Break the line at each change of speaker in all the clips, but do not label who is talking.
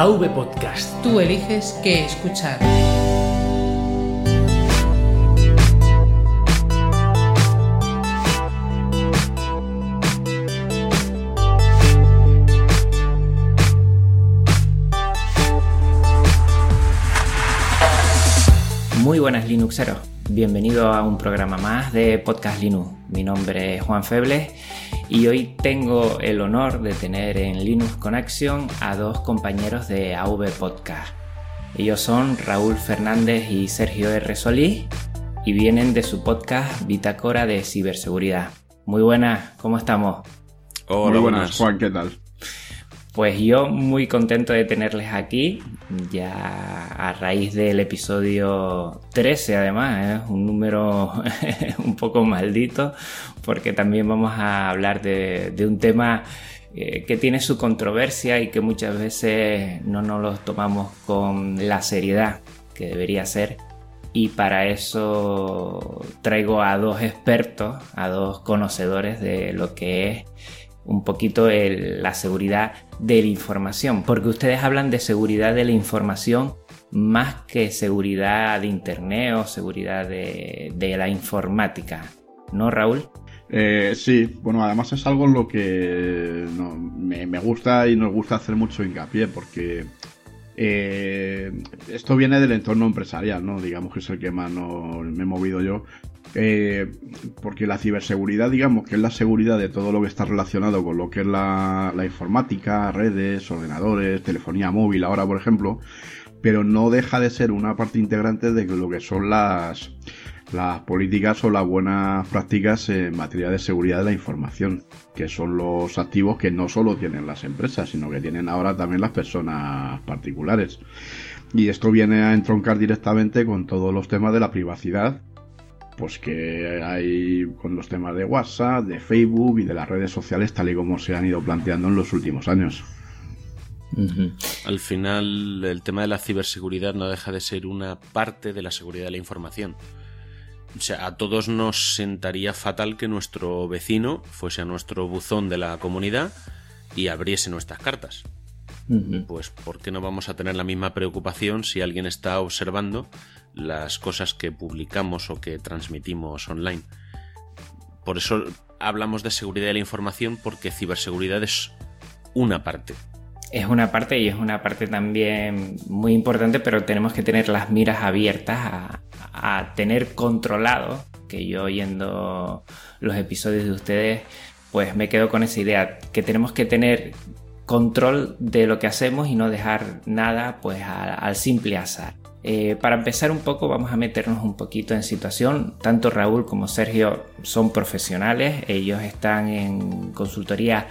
AV Podcast.
Tú eliges qué escuchar.
Muy buenas Linuxeros. Bienvenido a un programa más de Podcast Linux. Mi nombre es Juan Febles y hoy tengo el honor de tener en Linux Connection a dos compañeros de AV Podcast. Ellos son Raúl Fernández y Sergio R. Solís y vienen de su podcast Bitácora de Ciberseguridad. Muy buenas, ¿cómo estamos?
Hola,
Muy
buenas.
buenas, Juan, ¿qué tal?
Pues yo muy contento de tenerles aquí, ya a raíz del episodio 13 además, es un número un poco maldito, porque también vamos a hablar de, de un tema eh, que tiene su controversia y que muchas veces no nos lo tomamos con la seriedad que debería ser. Y para eso traigo a dos expertos, a dos conocedores de lo que es un poquito la seguridad de la información, porque ustedes hablan de seguridad de la información más que seguridad de Internet o seguridad de, la informática, ¿no, Raúl?
Eh, sí, bueno, además es algo en lo que me, gusta y nos gusta hacer mucho hincapié, porque eh, esto viene del entorno empresarial, ¿no? Digamos que es el que más me he movido yo. Eh, porque la ciberseguridad, digamos que es la seguridad de todo lo que está relacionado con lo que es la, la informática, redes, ordenadores, telefonía móvil, ahora por ejemplo, pero no deja de ser una parte integrante de lo que son las, las políticas o las buenas prácticas en materia de seguridad de la información, que son los activos que no solo tienen las empresas, sino que tienen ahora también las personas particulares. Y esto viene a entroncar directamente con todos los temas de la privacidad, pues que hay con los temas de WhatsApp, de Facebook y de las redes sociales tal y como se han ido planteando en los últimos años.
Al final, el tema de la ciberseguridad no deja de ser una parte de la seguridad de la información. O sea, a todos nos sentaría fatal que nuestro vecino fuese a nuestro buzón de la comunidad y abriese nuestras cartas. Pues, ¿por qué no vamos a tener la misma preocupación si alguien está observando las cosas que publicamos o que transmitimos online? Por eso hablamos de seguridad de la información porque ciberseguridad es una parte.
Es una parte y es una parte también muy importante, pero tenemos que tener las miras abiertas a, tener controlado, que yo oyendo los episodios de ustedes, pues me quedo con esa idea, que tenemos que tener control de lo que hacemos y no dejar nada pues al simple azar. Eh, para empezar un poco vamos a meternos un poquito en situación. Tanto Raúl como Sergio son profesionales, ellos están en consultoría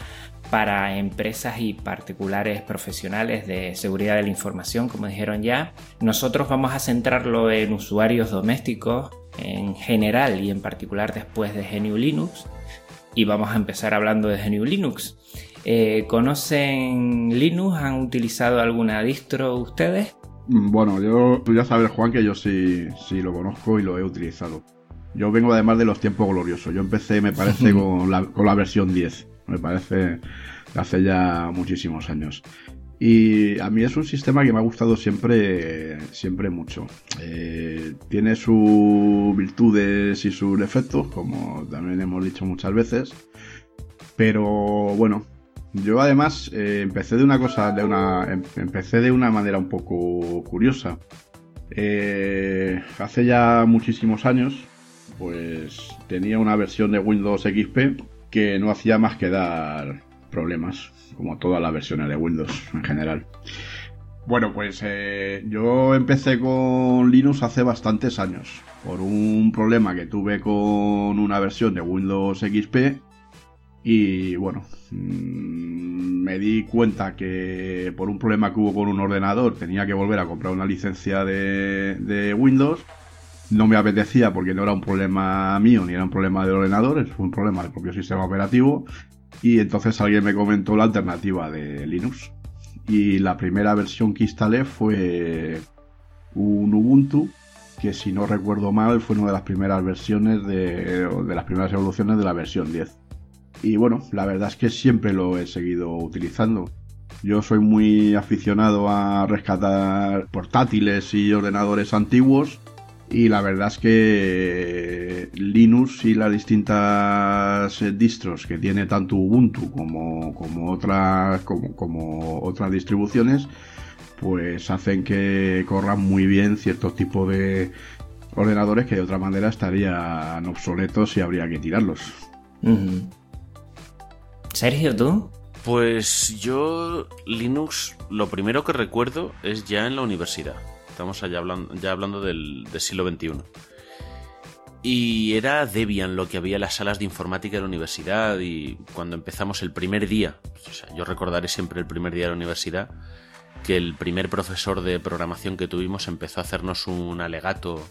para empresas y particulares profesionales de seguridad de la información, como dijeron ya. Nosotros vamos a centrarlo en usuarios domésticos en general y en particular después de GNU Linux. Y vamos a empezar hablando de GNU Linux. Eh, ¿Conocen Linux? ¿Han utilizado alguna distro ustedes?
Mm, Bueno, yo, tú ya sabes, Juan, que yo sí, sí lo conozco y lo he utilizado. Yo vengo además de los tiempos gloriosos. Yo empecé, me parece, con la, con la versión 10. Me parece hace ya muchísimos años. Y a mí es un sistema que me ha gustado siempre, siempre mucho. Eh, tiene sus virtudes y sus defectos, como también hemos dicho muchas veces. Pero bueno, yo además eh, empecé de una cosa, de una, em- empecé de una manera un poco curiosa. Eh, hace ya muchísimos años, pues tenía una versión de Windows XP que no hacía más que dar problemas, como todas las versiones de Windows en general. Bueno, pues eh, yo empecé con Linux hace bastantes años, por un problema que tuve con una versión de Windows XP y bueno, mm, me di cuenta que por un problema que hubo con un ordenador tenía que volver a comprar una licencia de, Windows. No me apetecía porque no era un problema mío ni era un problema del ordenador, es un problema del propio sistema operativo. Y entonces alguien me comentó la alternativa de Linux. Y la primera versión que instalé fue un Ubuntu, que si no recuerdo mal fue una de las primeras versiones de, de las primeras evoluciones de la versión 10. Y bueno, la verdad es que siempre lo he seguido utilizando. Yo soy muy aficionado a rescatar portátiles y ordenadores antiguos y la verdad es que Linux y las distintas distros que tiene tanto Ubuntu como, como otras como, como, otras distribuciones pues hacen que corran muy bien ciertos tipos de ordenadores que de otra manera estarían obsoletos y habría que tirarlos.
Sergio, ¿tú?
Pues yo Linux lo primero que recuerdo es ya en la universidad. Estamos allá hablando, ya hablando del, siglo XXI. Y era Debian lo que había en las salas de informática de la universidad y cuando empezamos el primer día, o sea, yo recordaré siempre el primer día de la universidad, que el primer profesor de programación que tuvimos empezó a hacernos un alegato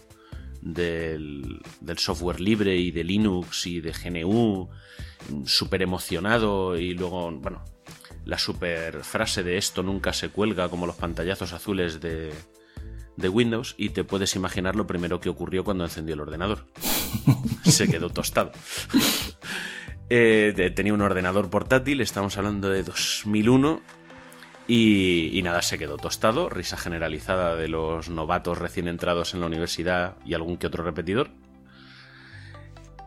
del, software libre y de Linux y de GNU súper emocionado y luego, bueno, la super frase de esto nunca se cuelga como los pantallazos azules de, de Windows y te puedes imaginar lo primero que ocurrió cuando encendió el ordenador. se quedó tostado. Eh, tenía un ordenador portátil, estamos hablando de 2001 y, y, nada, se quedó tostado, risa generalizada de los novatos recién entrados en la universidad y algún que otro repetidor.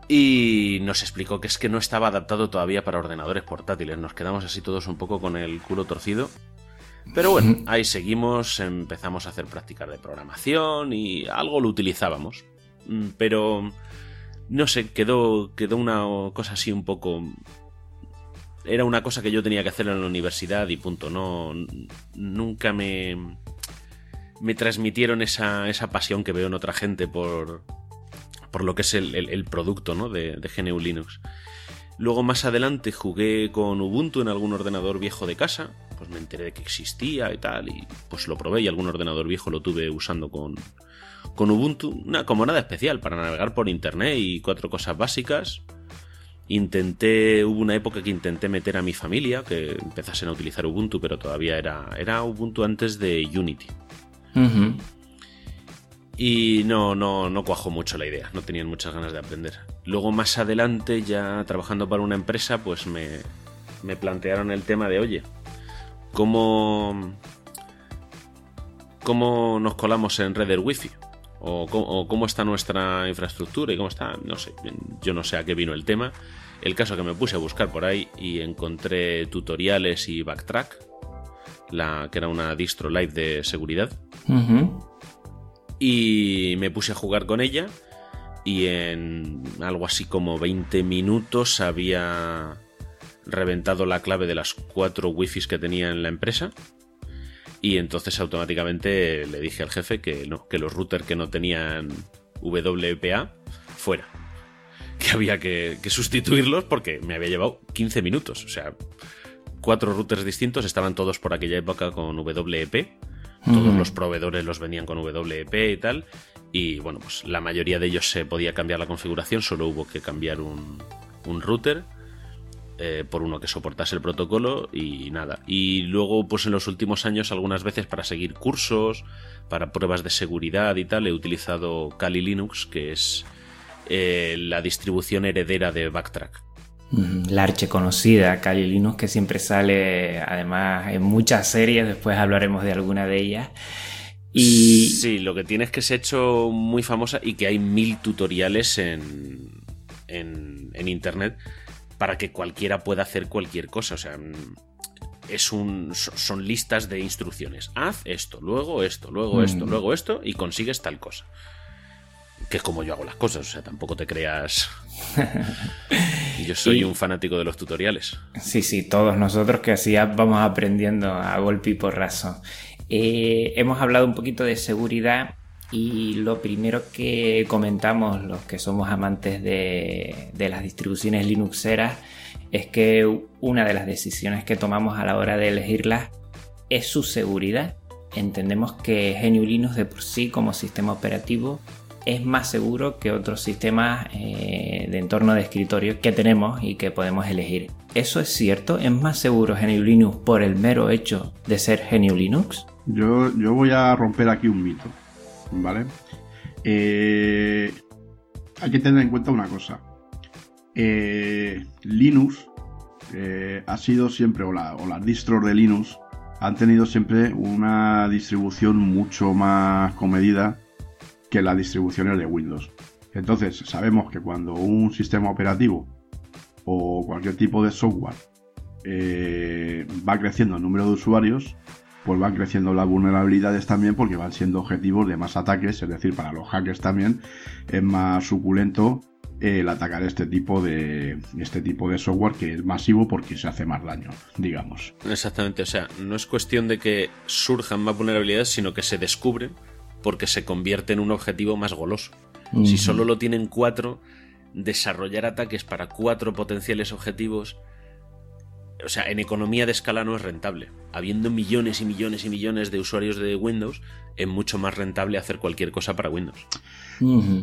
Y nos explicó que es que no estaba adaptado todavía para ordenadores portátiles. Nos quedamos así todos un poco con el culo torcido. Pero bueno, ahí seguimos, empezamos a hacer prácticas de programación y algo lo utilizábamos. Mm, pero no sé, quedó, quedó una cosa así un poco. Era una cosa que yo tenía que hacer en la universidad y punto. No. Nunca me. Me transmitieron esa, esa pasión que veo en otra gente por, por lo que es el, producto ¿no? de, de, GNU Linux. Luego más adelante jugué con Ubuntu en algún ordenador viejo de casa, pues me enteré de que existía y tal, y pues lo probé y algún ordenador viejo lo tuve usando con, con Ubuntu, una, como nada especial, para navegar por internet y cuatro cosas básicas. Intenté, hubo una época que intenté meter a mi familia, que empezasen a utilizar Ubuntu, pero todavía era, era Ubuntu antes de Unity. Y no, no, no cuajó mucho la idea, no tenían muchas ganas de aprender. Luego más adelante, ya trabajando para una empresa, pues me, me plantearon el tema de, oye, ¿cómo, ¿cómo nos colamos en red del wifi? O cómo, está nuestra infraestructura y cómo está, no sé, yo no sé a qué vino el tema. El caso que me puse a buscar por ahí y encontré tutoriales y backtrack, la, que era una distro live de seguridad y me puse a jugar con ella y en algo así como 20 minutos había reventado la clave de las cuatro wifis que tenía en la empresa y entonces automáticamente le dije al jefe que no, que los routers que no tenían WPA fuera. Que había que, que sustituirlos porque me había llevado 15 minutos. O sea, cuatro routers distintos estaban todos por aquella época con WP todos los proveedores los venían con WP y tal. Y bueno, pues la mayoría de ellos se podía cambiar la configuración, solo hubo que cambiar un, router. Eh, por uno que soportase el protocolo y nada. Y luego, pues en los últimos años, algunas veces para seguir cursos, para pruebas de seguridad y tal, he utilizado Kali Linux, que es eh, la distribución heredera de Backtrack
la archiconocida Kali Linux que siempre sale además en muchas series, después hablaremos de alguna de ellas.
Y... Sí, lo que tiene es que se ha hecho muy famosa y que hay mil tutoriales en, en, internet para que cualquiera pueda hacer cualquier cosa. O sea, es un, son listas de instrucciones. Haz esto, luego esto, luego esto, mm. luego esto y consigues tal cosa que es como yo hago las cosas, o sea, tampoco te creas. yo soy un fanático de los tutoriales.
Sí, sí, todos nosotros que así vamos aprendiendo a golpe y porrazo. Eh, hemos hablado un poquito de seguridad y lo primero que comentamos los que somos amantes de, las distribuciones Linuxeras es que una de las decisiones que tomamos a la hora de elegirlas es su seguridad. Entendemos que GNU Linux de por sí como sistema operativo es más seguro que otros sistemas eh, de entorno de escritorio que tenemos y que podemos elegir. ¿Eso es cierto? ¿Es más seguro GNU Linux por el mero hecho de ser GNU Linux?
Yo, yo voy a romper aquí un mito, ¿vale? Eh, hay que tener en cuenta una cosa. Eh, Linux ha sido siempre, o, o las distros de Linux, han tenido siempre una distribución mucho más comedida que las distribuciones de Windows. Entonces, sabemos que cuando un sistema operativo o cualquier tipo de software eh, va creciendo el número de usuarios, pues van creciendo las vulnerabilidades también porque van siendo objetivos de más ataques, es decir, para los hackers también es más suculento el atacar este tipo de este tipo de software que es masivo porque se hace más daño, digamos.
Exactamente, o sea, no es cuestión de que surjan más vulnerabilidades, sino que se descubren porque se convierte en un objetivo más goloso. Si solo lo tienen cuatro, desarrollar ataques para cuatro potenciales objetivos, o sea, en economía de escala no es rentable. Habiendo millones y millones y millones de usuarios de Windows, es mucho más rentable hacer cualquier cosa para Windows.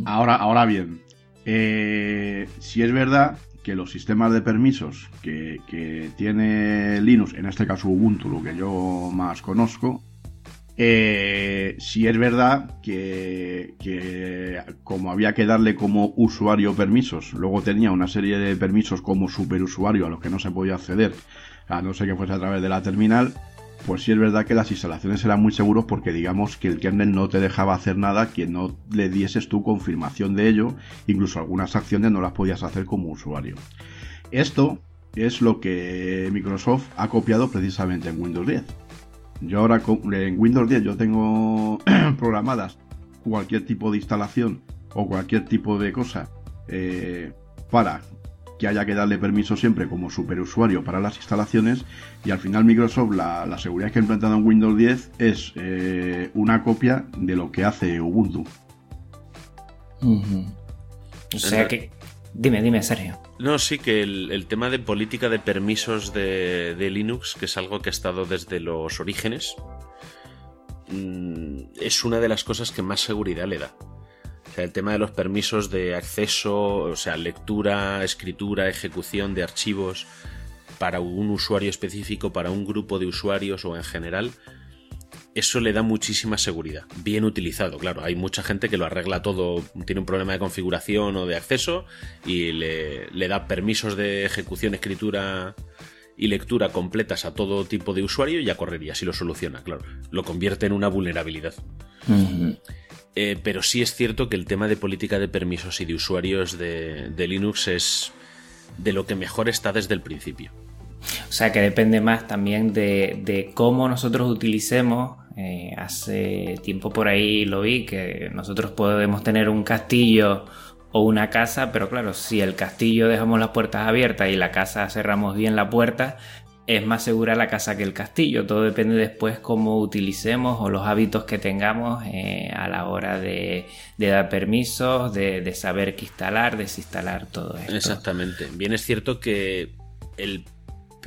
Ahora, ahora bien, eh, si es verdad que los sistemas de permisos que, que, tiene Linux, en este caso Ubuntu, lo que yo más conozco, eh, si es verdad que, como había que darle como usuario permisos, luego tenía una serie de permisos como superusuario a los que no se podía acceder, a no ser que fuese a través de la terminal, pues sí es verdad que las instalaciones eran muy seguros porque digamos que el kernel no te dejaba hacer nada que no le dieses tu confirmación de ello, incluso algunas acciones no las podías hacer como usuario. Esto es lo que Microsoft ha copiado precisamente en Windows 10 yo ahora en Windows 10 yo tengo programadas cualquier tipo de instalación o cualquier tipo de cosa eh, para que haya que darle permiso siempre como superusuario para las instalaciones y al final Microsoft la, seguridad que ha implantado en Windows 10 es eh, una copia de lo que hace Ubuntu.
O sea que Dime, dime, Sergio.
No, sí, que el, tema de política de permisos de, Linux, que es algo que ha estado desde los orígenes, mm, es una de las cosas que más seguridad le da. O sea, el tema de los permisos de acceso, o sea, lectura, escritura, ejecución de archivos para un usuario específico, para un grupo de usuarios o en general, eso le da muchísima seguridad. Bien utilizado, claro. Hay mucha gente que lo arregla todo, tiene un problema de configuración o de acceso y le, da permisos de ejecución, escritura y lectura completas a todo tipo de usuario y ya correría, si lo soluciona, claro. Lo convierte en una vulnerabilidad. Eh, pero sí es cierto que el tema de política de permisos y de usuarios de, Linux es de lo que mejor está desde el principio.
O sea que depende más también de, de cómo nosotros utilicemos eh, hace tiempo por ahí lo vi que nosotros podemos tener un castillo o una casa, pero claro, si el castillo dejamos las puertas abiertas y la casa cerramos bien la puerta, es más segura la casa que el castillo. Todo depende después cómo utilicemos o los hábitos que tengamos eh, a la hora de, dar permisos, de, saber qué instalar, desinstalar todo esto.
Exactamente. Bien es cierto que el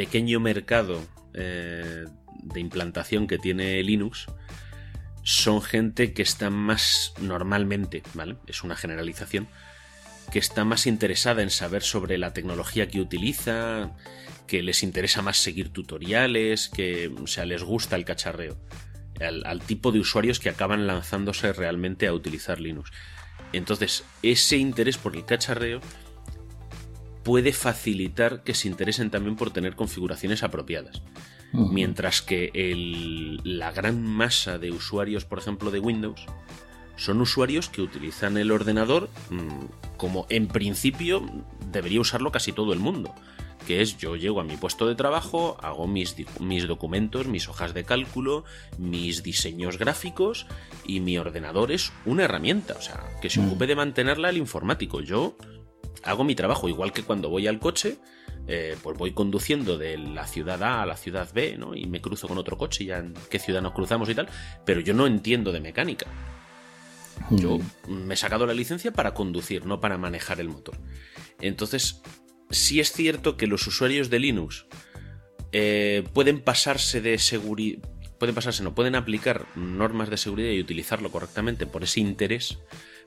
pequeño mercado eh, de implantación que tiene Linux son gente que está más normalmente, ¿vale? Es una generalización, que está más interesada en saber sobre la tecnología que utiliza, que les interesa más seguir tutoriales, que o sea, les gusta el cacharreo. Al, al, tipo de usuarios que acaban lanzándose realmente a utilizar Linux. Entonces, ese interés por el cacharreo puede facilitar que se interesen también por tener configuraciones apropiadas. Mientras que la gran masa de usuarios, por ejemplo, de Windows, son usuarios que utilizan el ordenador mm, como en principio debería usarlo casi todo el mundo. Que es yo llego a mi puesto de trabajo, hago mis, mis documentos, mis hojas de cálculo, mis diseños gráficos y mi ordenador es una herramienta, o sea, que se ocupe de mantenerla el informático. Yo hago mi trabajo igual que cuando voy al coche, eh, pues voy conduciendo de la ciudad A a la ciudad B, ¿no? Y me cruzo con otro coche ya en qué ciudad nos cruzamos y tal, pero yo no entiendo de mecánica. Yo me he sacado la licencia para conducir, no para manejar el motor. Entonces, sí es cierto que los usuarios de Linux eh, pueden pasarse de seguridad. Pueden pasarse, no, pueden aplicar normas de seguridad y utilizarlo correctamente por ese interés,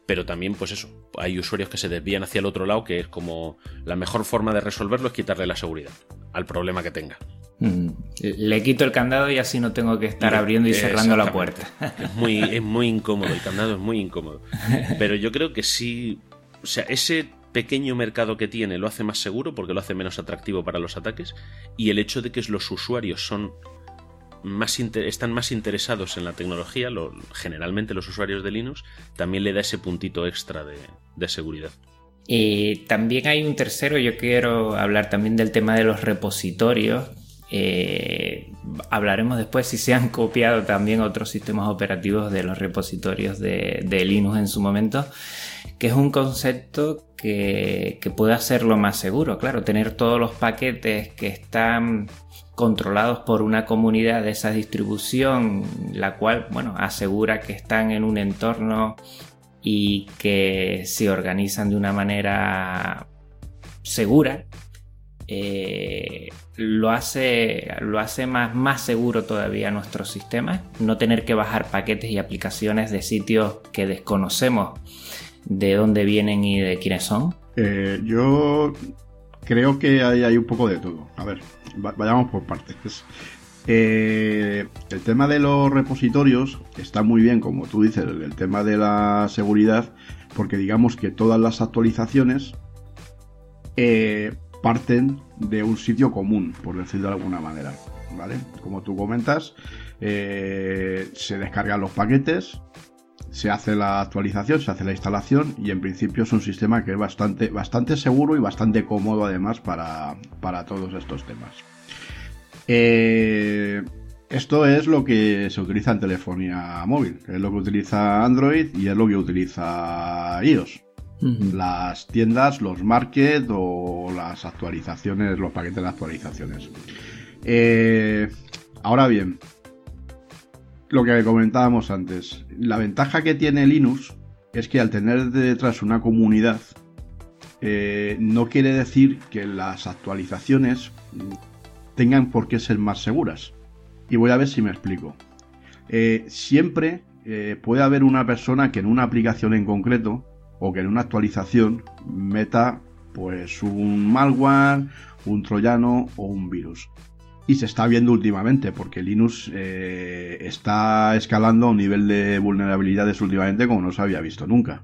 pero también, pues eso, hay usuarios que se desvían hacia el otro lado, que es como la mejor forma de resolverlo es quitarle la seguridad al problema que tenga.
Mm. Le quito el candado y así no tengo que estar abriendo y cerrando la puerta.
Es muy, es muy incómodo, el candado es muy incómodo. Pero yo creo que sí, o sea, ese pequeño mercado que tiene lo hace más seguro porque lo hace menos atractivo para los ataques y el hecho de que los usuarios son están más interesados en la tecnología, generalmente los usuarios de Linux, también le da ese puntito extra de, seguridad.
Y también hay un tercero, yo quiero hablar también del tema de los repositorios. Eh, hablaremos después si se han copiado también otros sistemas operativos de los repositorios de, de Linux en su momento que es un concepto que, puede hacerlo más seguro. Claro, tener todos los paquetes que están controlados por una comunidad de esa distribución, la cual, bueno, asegura que están en un entorno y que se organizan de una manera segura, eh, lo hace, lo hace más, más seguro todavía nuestro sistema. No tener que bajar paquetes y aplicaciones de sitios que desconocemos de dónde vienen y de quiénes son?
Eh, yo creo que hay, un poco de todo. A ver, vayamos por partes. Eh, el tema de los repositorios está muy bien, como tú dices, el, tema de la seguridad, porque digamos que todas las actualizaciones eh, parten de un sitio común, por decirlo de alguna manera. ¿Vale? Como tú comentas, se descargan los paquetes, se hace la actualización, se hace la instalación y en principio es un sistema que es bastante, bastante seguro y bastante cómodo además para, todos estos temas. Eh, esto es lo que se utiliza en telefonía móvil, es lo que utiliza Android y es lo que utiliza iOS. Las tiendas, los market o las actualizaciones, los paquetes de actualizaciones. Eh, ahora bien, lo que comentábamos antes. La ventaja que tiene Linux es que al tener detrás una comunidad, eh, no quiere decir que las actualizaciones tengan por qué ser más seguras. Y voy a ver si me explico. Eh, siempre eh, puede haber una persona que en una aplicación en concreto o que en una actualización meta pues un malware, un troyano o un virus y se está viendo últimamente porque Linux eh, está escalando a un nivel de vulnerabilidades últimamente como no se había visto nunca.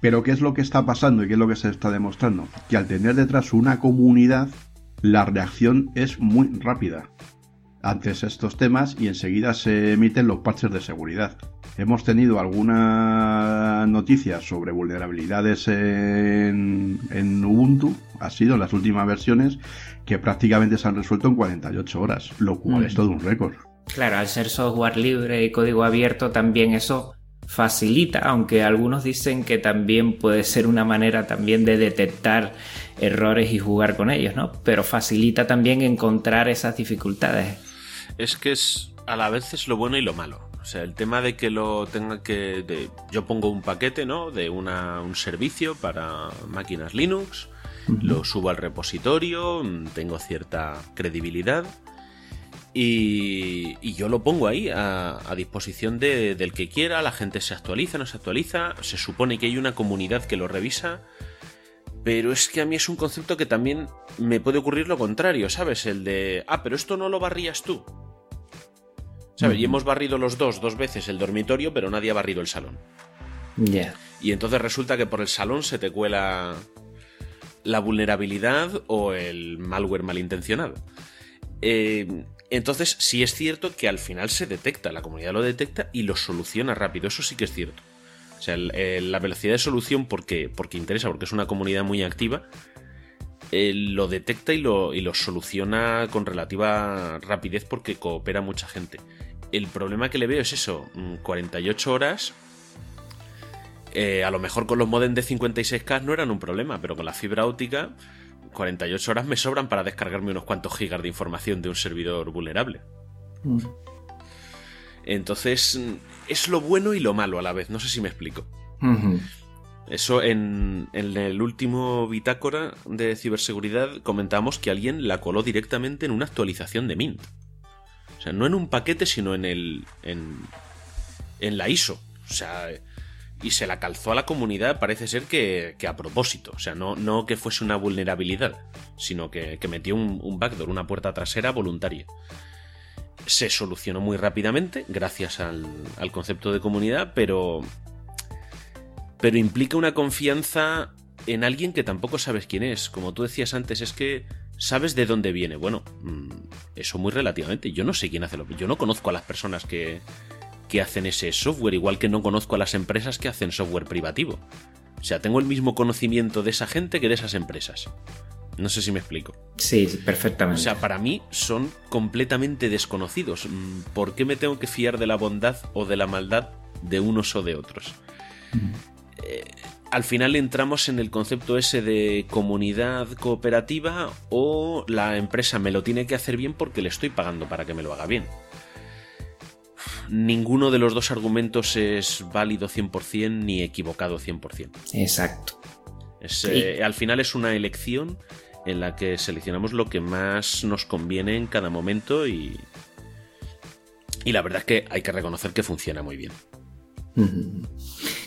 Pero ¿qué es lo que está pasando y qué es lo que se está demostrando? Que al tener detrás una comunidad, la reacción es muy rápida antes estos temas y enseguida se emiten los parches de seguridad. Hemos tenido algunas noticias sobre vulnerabilidades en, en Ubuntu, ha sido en las últimas versiones, que prácticamente se han resuelto en 48 horas, lo cual es mm. todo un récord.
Claro, al ser software libre y código abierto también eso facilita, aunque algunos dicen que también puede ser una manera también de detectar errores y jugar con ellos, ¿no? Pero facilita también encontrar esas dificultades.
Es que es a la vez es lo bueno y lo malo. O sea, el tema de que lo tenga que. yo pongo un paquete, ¿no? De una, un servicio para máquinas Linux lo subo al repositorio, mm, tengo cierta credibilidad y, yo lo pongo ahí a, disposición del que quiera, la gente se actualiza, no se actualiza, se supone que hay una comunidad que lo revisa, pero es que a mí es un concepto que también me puede ocurrir lo contrario, ¿sabes? El de, ah, pero esto no lo barrías tú. ¿Sabes? Y hemos barrido los dos dos veces el dormitorio, pero nadie ha barrido el salón.
Ya.
Y entonces resulta que por el salón se te cuela la vulnerabilidad o el malware malintencionado. Eh, entonces, sí es cierto que al final se detecta, la comunidad lo detecta y lo soluciona rápido, eso sí que es cierto. O sea, la velocidad de solución, porque, porque interesa, porque es una comunidad muy activa, eh, lo detecta y lo, y lo soluciona con relativa rapidez porque coopera mucha gente. El problema que le veo es eso, 48 mm, horas eh, a lo mejor con los modems de 56K no eran un problema, pero con la fibra óptica 48 horas me sobran para descargarme unos cuantos gigas de información de un servidor vulnerable. Mm. Entonces, es lo bueno y lo malo a la vez, no sé si me explico. Eso en, el último bitácora de ciberseguridad comentamos que alguien la coló directamente en una actualización de Mint. O sea, no en un paquete, sino en el. en, en la ISO. O sea, y se la calzó a la comunidad, parece ser que, a propósito. O sea, no, no, que fuese una vulnerabilidad, sino que, metió un, backdoor, una puerta trasera voluntaria. Se solucionó muy rápidamente, gracias al, al concepto de comunidad, pero. Pero implica una confianza en alguien que tampoco sabes quién es. Como tú decías antes, es que sabes de dónde viene. Bueno, mm, eso muy relativamente. Yo no sé quién hace lo. Yo no conozco a las personas que, que hacen ese software, igual que no conozco a las empresas que hacen software privativo. O sea, tengo el mismo conocimiento de esa gente que de esas empresas. No sé si me explico.
Sí, perfectamente.
O sea, para mí son completamente desconocidos. Mm, ¿Por qué me tengo que fiar de la bondad o de la maldad de unos o de otros? Eh, al final entramos en el concepto ese de comunidad cooperativa o la empresa me lo tiene que hacer bien porque le estoy pagando para que me lo haga bien ninguno de los dos argumentos es válido 100% ni equivocado 100%.
Exacto.
Eh, al final es una elección en la que seleccionamos lo que más nos conviene en cada momento y, y la verdad es que hay que reconocer que funciona muy bien.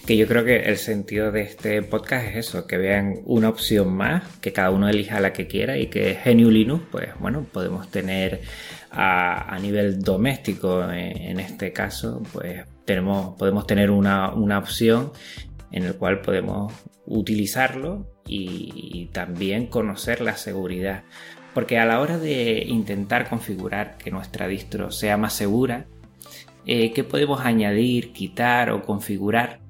Que yo creo que el sentido de este podcast es eso, que vean una opción más, que cada uno elija la que quiera y que GNU Linux, pues bueno, podemos tener a, nivel doméstico en, este caso, pues tenemos, podemos tener una, opción en el cual podemos utilizarlo y, también conocer la seguridad. Porque a la hora de intentar configurar que nuestra distro sea más segura, eh, ¿qué podemos añadir, quitar o configurar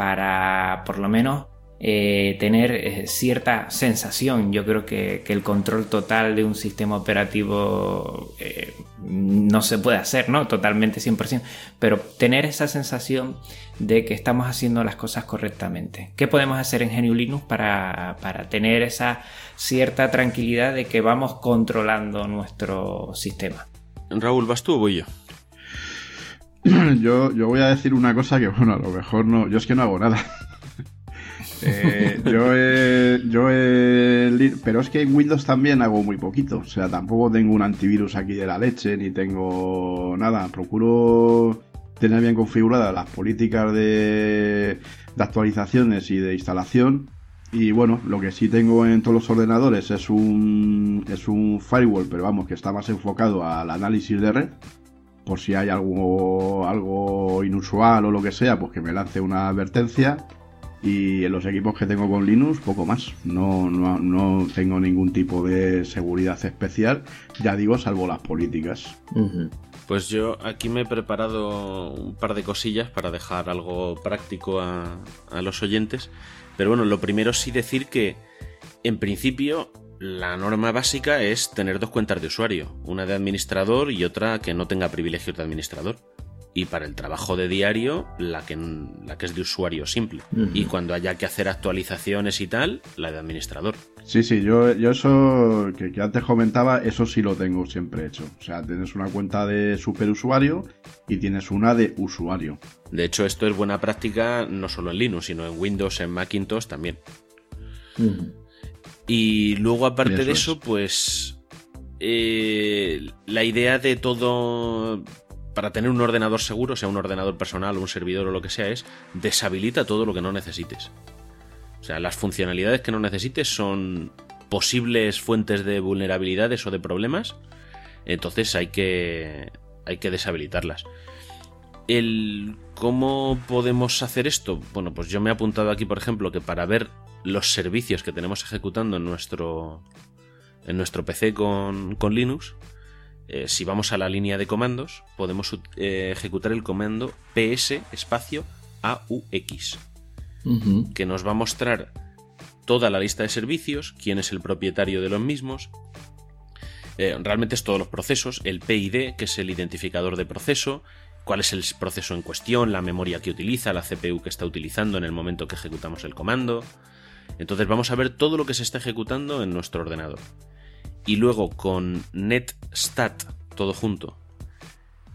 para por lo menos eh, tener eh, cierta sensación. Yo creo que, el control total de un sistema operativo eh, no se puede hacer, ¿no? Totalmente 100%, pero tener esa sensación de que estamos haciendo las cosas correctamente. ¿Qué podemos hacer en GNU Linux para, tener esa cierta tranquilidad de que vamos controlando nuestro sistema?
Raúl, ¿vas tú o voy yo?
Yo, yo voy a decir una cosa que, bueno, a lo mejor no, yo es que no hago nada. Eh, yo he, yo pero es que en Windows también hago muy poquito. O sea, tampoco tengo un antivirus aquí de la leche, ni tengo nada. Procuro tener bien configuradas las políticas de, de actualizaciones y de instalación. Y bueno, lo que sí tengo en todos los ordenadores es un, es un firewall, pero vamos, que está más enfocado al análisis de red. Por si hay algo, algo inusual o lo que sea, pues que me lance una advertencia y en los equipos que tengo con Linux, poco más. No, no, tengo ningún tipo de seguridad especial, ya digo, salvo las políticas.
Pues yo aquí me he preparado un par de cosillas para dejar algo práctico a, a los oyentes. Pero bueno, lo primero sí decir que, en principio, la norma básica es tener dos cuentas de usuario, una de administrador y otra que no tenga privilegios de administrador y para el trabajo de diario la que, la que es de usuario simple. Y cuando haya que hacer actualizaciones y tal, la de administrador.
Sí, sí, yo, yo eso que, antes comentaba, eso sí lo tengo siempre hecho. O sea, tienes una cuenta de superusuario y tienes una de usuario.
De hecho, esto es buena práctica no solo en Linux, sino en Windows, en Macintosh también. Y luego, aparte de eso, pues... Eh, la idea de todo para tener un ordenador seguro, sea un ordenador personal o un servidor o lo que sea, es deshabilita todo lo que no necesites. O sea, las funcionalidades que no necesites son posibles fuentes de vulnerabilidades o de problemas, entonces hay que, hay que deshabilitarlas. El, ¿Cómo podemos hacer esto? Bueno, pues yo me he apuntado aquí, por ejemplo, que para ver los servicios que tenemos ejecutando en nuestro, en nuestro PC con, con Linux, eh, si vamos a la línea de comandos, podemos eh, ejecutar el comando ps espacio aux, que nos va a mostrar toda la lista de servicios, quién es el propietario de los mismos. Eh, realmente es todos los procesos, el PID, que es el identificador de proceso, cuál es el proceso en cuestión, la memoria que utiliza, la CPU que está utilizando en el momento que ejecutamos el comando. Entonces vamos a ver todo lo que se está ejecutando en nuestro ordenador y luego con netstat todo junto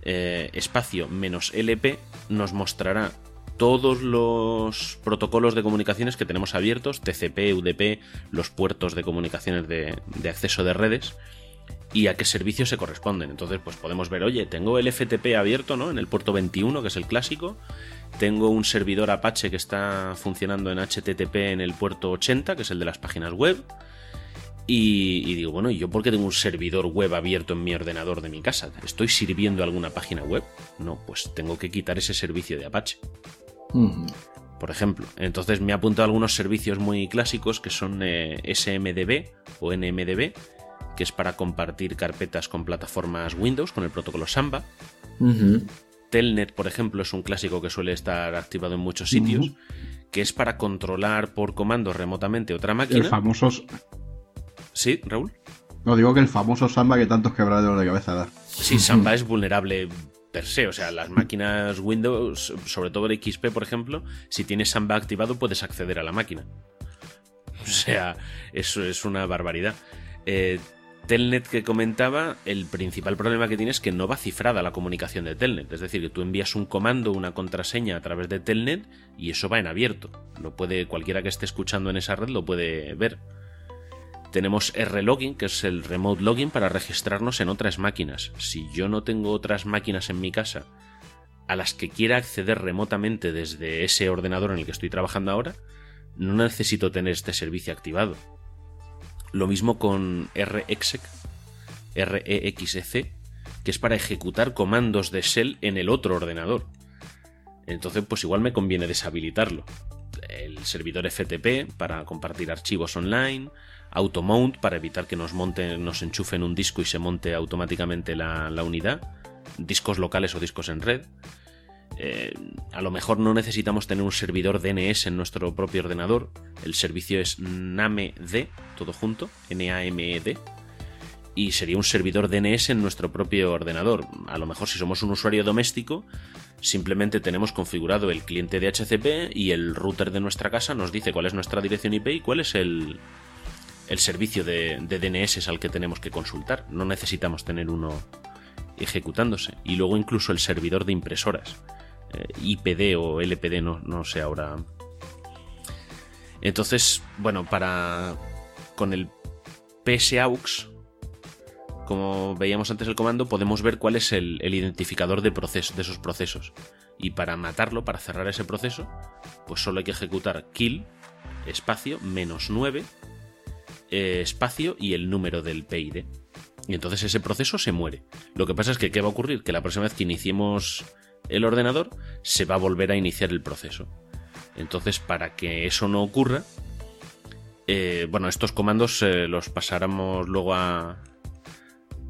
eh, espacio menos lp nos mostrará todos los protocolos de comunicaciones que tenemos abiertos, TCP, UDP, los puertos de comunicaciones de, de acceso de redes y a qué servicios se corresponden. Entonces, pues podemos ver, oye, tengo el FTP abierto, ¿no? En el puerto 21, que es el clásico. Tengo un servidor Apache que está funcionando en HTTP en el puerto 80, que es el de las páginas web. Y, digo, bueno, ¿y yo por qué tengo un servidor web abierto en mi ordenador de mi casa? ¿Estoy sirviendo alguna página web? No, pues tengo que quitar ese servicio de Apache. Por ejemplo. Entonces me ha apuntado algunos servicios muy clásicos que son eh, SMDB o NMDB, que es para compartir carpetas con plataformas Windows con el protocolo Samba. Telnet, por ejemplo, es un clásico que suele estar activado en muchos sitios, que es para controlar por comando remotamente otra máquina.
El famoso
Sí, Raúl.
No, digo que el famoso Samba que tantos quebraderos de cabeza da.
Sí, Samba es vulnerable per se. O sea, las máquinas Windows, sobre todo el XP, por ejemplo, si tienes Samba activado puedes acceder a la máquina. O sea, eso es una barbaridad. Eh, Telnet que comentaba, el principal problema que tiene es que no va cifrada la comunicación de Telnet. Es decir, que tú envías un comando, una contraseña a través de Telnet y eso va en abierto. Lo puede, cualquiera que esté escuchando en esa red lo puede ver. Tenemos R-Login, que es el Remote Login para registrarnos en otras máquinas. Si yo no tengo otras máquinas en mi casa a las que quiera acceder remotamente desde ese ordenador en el que estoy trabajando ahora, no necesito tener este servicio activado. Lo mismo con REXEC, REXEC, que es para ejecutar comandos de shell en el otro ordenador. Entonces, pues igual me conviene deshabilitarlo. El servidor FTP para compartir archivos online, automount para evitar que nos monten, nos enchufen un disco y se monte automáticamente la, unidad, discos locales o discos en red. Eh, a lo mejor no necesitamos tener un servidor DNS en nuestro propio ordenador. El servicio es NAMED, todo junto, N-A-M-E-D. Y sería un servidor DNS en nuestro propio ordenador. A lo mejor si somos un usuario doméstico, simplemente tenemos configurado el cliente de HCP y el router de nuestra casa nos dice cuál es nuestra dirección IP y cuál es el, el servicio de, DNS al que tenemos que consultar. No necesitamos tener uno ejecutándose. Y luego incluso el servidor de impresoras. Eh, IPD o LPD, no, no sé ahora. Entonces, bueno, para. Con el PSAUX, como veíamos antes el comando, podemos ver cuál es el, identificador de, de esos procesos. Y para matarlo, para cerrar ese proceso, pues solo hay que ejecutar kill, espacio, menos 9 eh, espacio y el número del PID. Y entonces ese proceso se muere. Lo que pasa es que ¿qué va a ocurrir? Que la próxima vez que iniciemos el ordenador se va a volver a iniciar el proceso. Entonces, para que eso no ocurra, eh, bueno, estos comandos eh, los pasáramos luego a,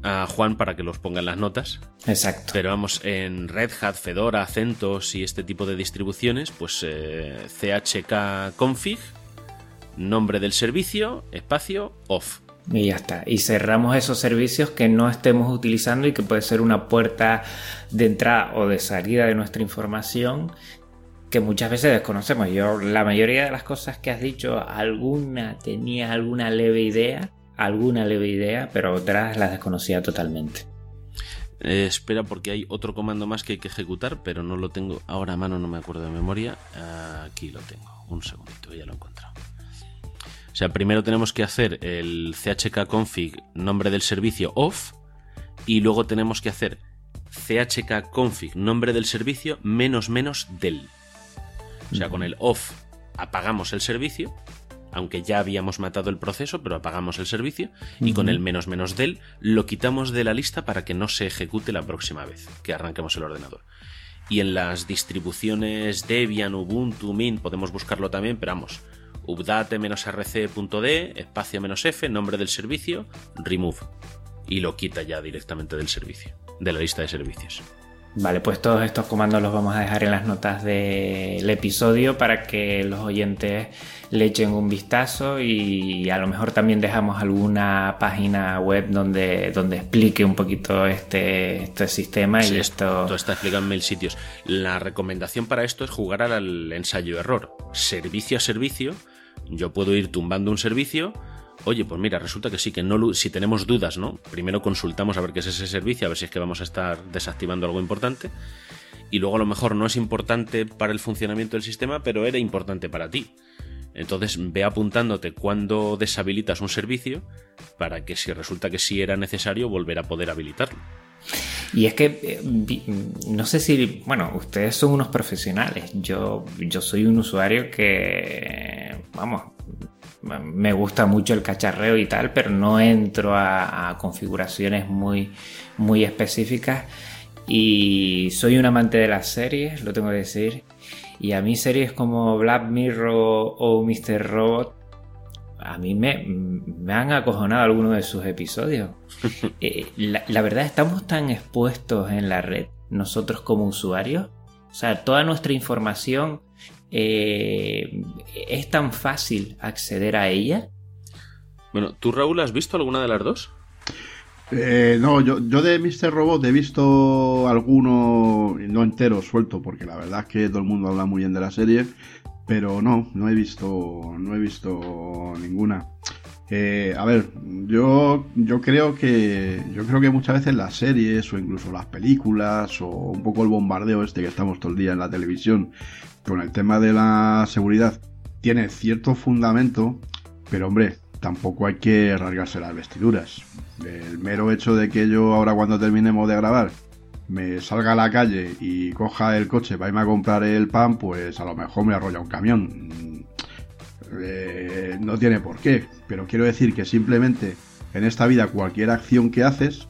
a Juan para que los ponga en las notas.
Exacto.
Pero vamos, en Red Hat, Fedora, CentOS y este tipo de distribuciones, pues chk config nombre del servicio, espacio, off.
Y ya está. Y cerramos esos servicios que no estemos utilizando y que puede ser una puerta de entrada o de salida de nuestra información que muchas veces desconocemos. Yo, la mayoría de las cosas que has dicho, alguna tenía alguna leve idea, alguna leve idea, pero otras las desconocía totalmente.
Eh, espera, porque hay otro comando más que hay que ejecutar, pero no lo tengo ahora a mano, no me acuerdo de memoria. Aquí lo tengo. Un segundito, ya lo he encontrado. O sea, primero tenemos que hacer el chk config nombre del servicio off y luego tenemos que hacer chk config nombre del servicio menos menos del. O sea, con el off apagamos el servicio, aunque ya habíamos matado el proceso, pero apagamos el servicio, y con el menos menos del lo quitamos de la lista para que no se ejecute la próxima vez que arranquemos el ordenador. Y en las distribuciones Debian, Ubuntu, Mint podemos buscarlo también, pero vamos, update-rc.d, espacio-f, nombre del servicio, remove. Y lo quita ya directamente del servicio, de la lista de servicios.
Vale, pues todos estos comandos los vamos a dejar en las notas del episodio para que los oyentes le echen un vistazo y a lo mejor también dejamos alguna página web donde, donde explique un poquito este, este sistema y esto...
Todo está explicado en mil sitios. La recomendación para esto es jugar al ensayo-error. Servicio a servicio, yo puedo ir tumbando un servicio oye, pues mira, resulta que sí, que no, si tenemos dudas, ¿no? Primero consultamos a ver qué es ese servicio, a ver si es que vamos a estar desactivando algo importante. y luego a lo mejor no es importante para el funcionamiento del sistema, pero era importante para ti. Entonces ve apuntándote cuando deshabilitas un servicio para que si resulta que sí era necesario volver a poder habilitarlo.
Y es que eh, no sé si, bueno, ustedes son unos profesionales. Yo, yo soy un usuario que, vamos, me gusta mucho el cacharreo y tal, pero no entro a, a configuraciones muy, muy específicas. Y soy un amante de las series, lo tengo que decir. Y a mí series como Black Mirror o Mr. Robot, a mí me, me han acojonado algunos de sus episodios. Eh, la, verdad, estamos tan expuestos en la red, nosotros como usuarios. O sea, toda nuestra información eh, es tan fácil acceder a ella.
Bueno, ¿tú Raúl has visto alguna de las dos?
Eh, no, yo, yo de Mr. Robot he visto alguno, no entero, suelto, porque la verdad es que todo el mundo habla muy bien de la serie, pero no, no he visto, no he visto ninguna. Eh, a ver, yo, yo creo que yo creo que muchas veces las series o incluso las películas o un poco el bombardeo este que estamos todo el día en la televisión con el tema de la seguridad tiene cierto fundamento, pero hombre, tampoco hay que rasgarse las vestiduras. El mero hecho de que yo ahora cuando terminemos de grabar me salga a la calle y coja el coche para a comprar el pan, pues a lo mejor me arrolla un camión. Eh, no tiene por qué, pero quiero decir que simplemente en esta vida cualquier acción que haces,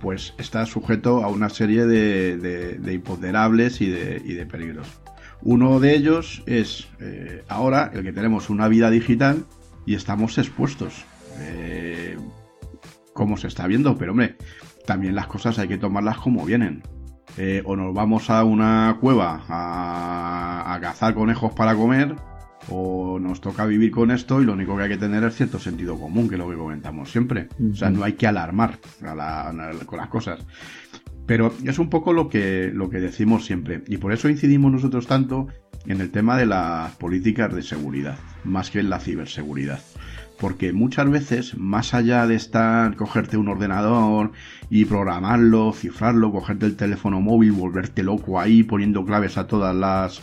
pues está sujeto a una serie de, imponderables y de, peligros. Uno de ellos es eh, ahora el que tenemos una vida digital y estamos expuestos. Eh, como se está viendo, pero hombre, también las cosas hay que tomarlas como vienen. O nos vamos a una cueva a, cazar conejos para comer, o nos toca vivir con esto y lo único que hay que tener es cierto sentido común, que es lo que comentamos siempre. O sea, no hay que alarmar con las cosas. Pero es un poco lo que, lo que decimos siempre. Y por eso incidimos nosotros tanto en el tema de las políticas de seguridad, más que en la ciberseguridad. Porque muchas veces, más allá de estar, cogerte un ordenador y programarlo, cifrarlo, cogerte el teléfono móvil, volverte loco ahí, poniendo claves a todas las,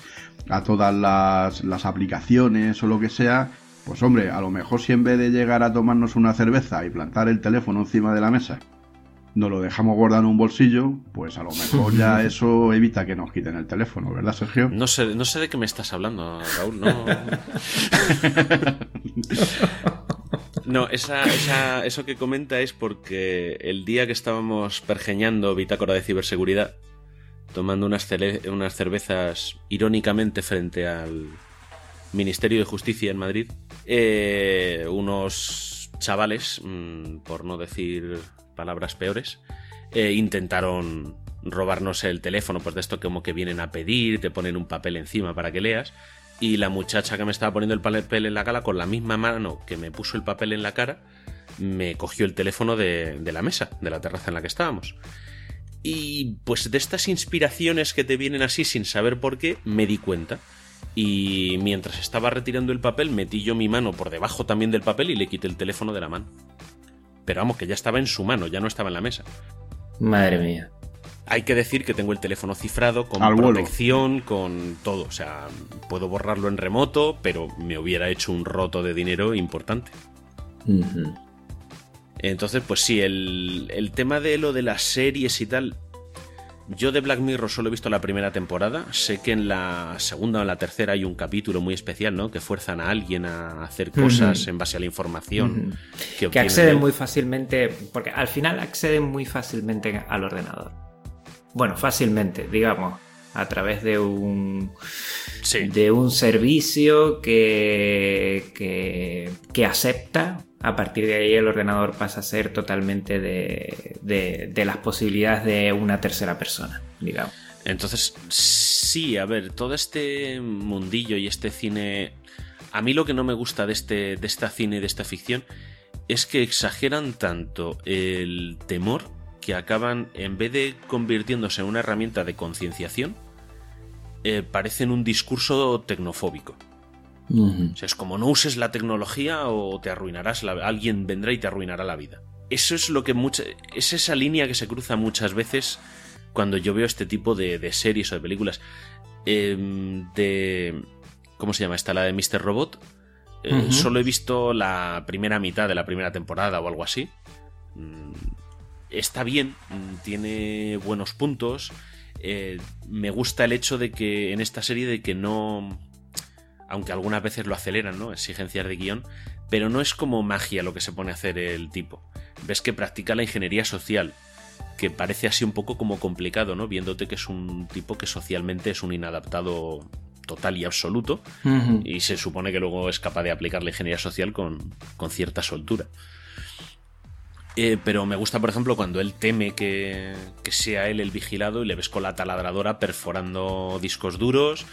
a todas las, las aplicaciones o lo que sea, pues hombre, a lo mejor si en vez de llegar a tomarnos una cerveza y plantar el teléfono encima de la mesa, nos lo dejamos guardado en un bolsillo, pues a lo mejor ya eso evita que nos quiten el teléfono, ¿verdad, Sergio?
No sé, no sé de qué me estás hablando, Raúl, no. no, esa, eso que comenta es porque el día que estábamos pergeñando Bitácora de Ciberseguridad, tomando unas, cervezas irónicamente frente al Ministerio de Justicia en Madrid, eh, unos chavales, mm, por no decir palabras peores, eh, intentaron robarnos el teléfono, pues de esto como que vienen a pedir, te ponen un papel encima para que leas, y la muchacha que me estaba poniendo el papel en la cara, con la misma mano que me puso el papel en la cara, me cogió el teléfono de la mesa, de la terraza en la que estábamos. Y pues de estas inspiraciones que te vienen así sin saber por qué, me di cuenta. Y mientras estaba retirando el papel, metí yo mi mano por debajo también del papel y le quité el teléfono de la mano. Pero vamos, que ya estaba en su mano, ya no estaba en la mesa.
Madre mía.
Hay que decir que tengo el teléfono cifrado, con protección, con todo. O sea, puedo borrarlo en remoto, pero me hubiera hecho un roto de dinero importante. Entonces, pues sí, el, el tema de lo de las series y tal, yo de Black Mirror solo he visto la primera temporada. Sé que en la segunda o en la tercera hay un capítulo muy especial, ¿no? Que fuerzan a alguien a hacer cosas en base a la información.
que, acceden muy fácilmente, porque al final acceden muy fácilmente al ordenador. Bueno, fácilmente, digamos, a través de un, de un servicio que, que, que acepta a partir de ahí el ordenador pasa a ser totalmente de, las posibilidades de una tercera persona, digamos.
Entonces, sí, a ver, todo este mundillo y este cine... A mí lo que no me gusta de este, de esta cine, de esta ficción, es que exageran tanto el temor que acaban, en vez de convirtiéndose en una herramienta de concienciación, eh, parecen un discurso tecnofóbico es como no uses la tecnología o te arruinarás, la... alguien vendrá y te arruinará la vida. Eso es lo que mucha... es esa línea que se cruza muchas veces cuando yo veo este tipo de, series o de películas. Em, de. ¿Cómo se llama esta? La de Mr. Robot. Eh, solo he visto la primera mitad de la primera temporada o algo así. Mm, está bien, mm, tiene buenos puntos. Eh, me gusta el hecho de que en esta serie de que no aunque algunas veces lo aceleran, ¿no? Exigencias de guion, pero no es como magia lo que se pone a hacer el tipo. Ves que practica la ingeniería social, que parece así un poco como complicado, ¿no? Viéndote que es un tipo que socialmente es un inadaptado total y absoluto, y se supone que luego es capaz de aplicar la ingeniería social con, cierta soltura. Eh, pero me gusta, por ejemplo, cuando él teme que, que, sea él el vigilado y le ves con la taladradora perforando discos duros,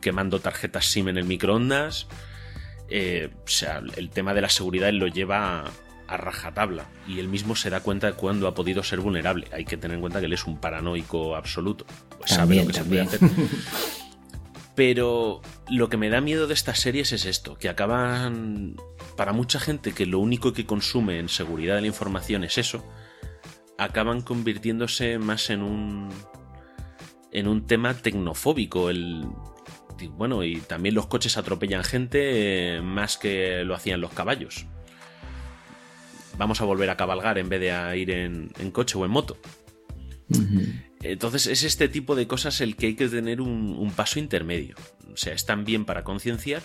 quemando tarjetas SIM en el microondas. Eh, o sea, el tema de la seguridad él lo lleva a, rajatabla y él mismo se da cuenta de cuándo ha podido ser vulnerable. Hay que tener en cuenta que él es un paranoico absoluto. Pues sabe lo que se puede hacer. Pero lo que me da miedo de estas series es esto, que acaban, para mucha gente que lo único que consume en seguridad de la información es eso, acaban convirtiéndose más en un en un tema tecnofóbico, el bueno, y también los coches atropellan gente eh, más que lo hacían los caballos. Vamos a volver a cabalgar en vez de ir en, coche o en moto. Entonces es este tipo de cosas el que hay que tener un, paso intermedio. O sea, están bien para concienciar,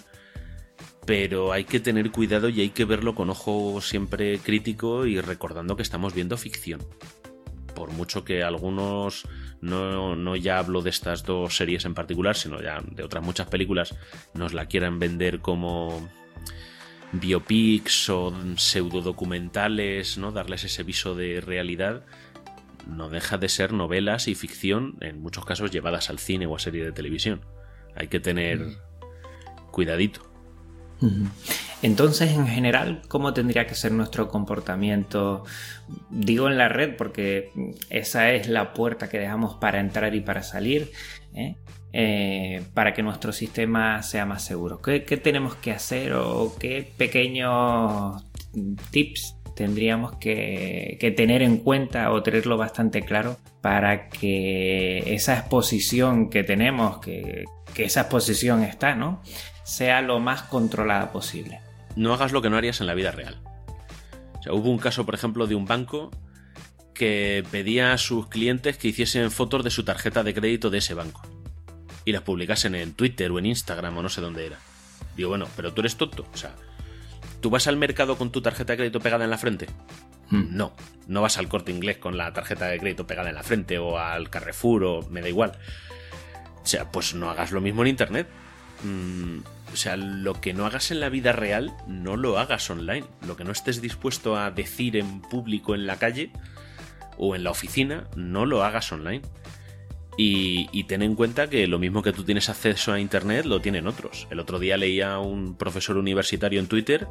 pero hay que tener cuidado y hay que verlo con ojo siempre crítico y recordando que estamos viendo ficción. Por mucho que algunos no, ya hablo de estas dos series en particular, sino ya de otras muchas películas, nos la quieran vender como biopics o pseudodocumentales, ¿no? Darles ese viso de realidad, no deja de ser novelas y ficción, en muchos casos llevadas al cine o a serie de televisión. Hay que tener cuidadito.
Entonces, en general, ¿cómo tendría que ser nuestro comportamiento? Digo en la red porque esa es la puerta que dejamos para entrar y para salir, ¿eh? Eh, para que nuestro sistema sea más seguro. ¿Qué, tenemos que hacer o qué pequeños tips tendríamos que, tener en cuenta o tenerlo bastante claro para que esa exposición que tenemos, que, que esa exposición está, ¿no? sea lo más controlada posible
no hagas lo que no harías en la vida real. hubo un caso, por ejemplo, de un banco que pedía a sus clientes que hiciesen fotos de su tarjeta de crédito de ese banco y las publicasen en Twitter o en Instagram o no sé dónde era. Digo, bueno, pero tú eres tonto. O sea, ¿tú vas al mercado con tu tarjeta de crédito pegada en la frente? Hmm. No, no vas al corte inglés con la tarjeta de crédito pegada en la frente o al Carrefour o me da igual. O sea, pues no hagas lo mismo en Internet. Mm, o sea, lo que no hagas en la vida real, no lo hagas online. Lo que no estés dispuesto a decir en público en la calle o en la oficina, no lo hagas online. Y, ten en cuenta que lo mismo que tú tienes acceso a Internet, lo tienen otros. El otro día leía a un profesor universitario en Twitter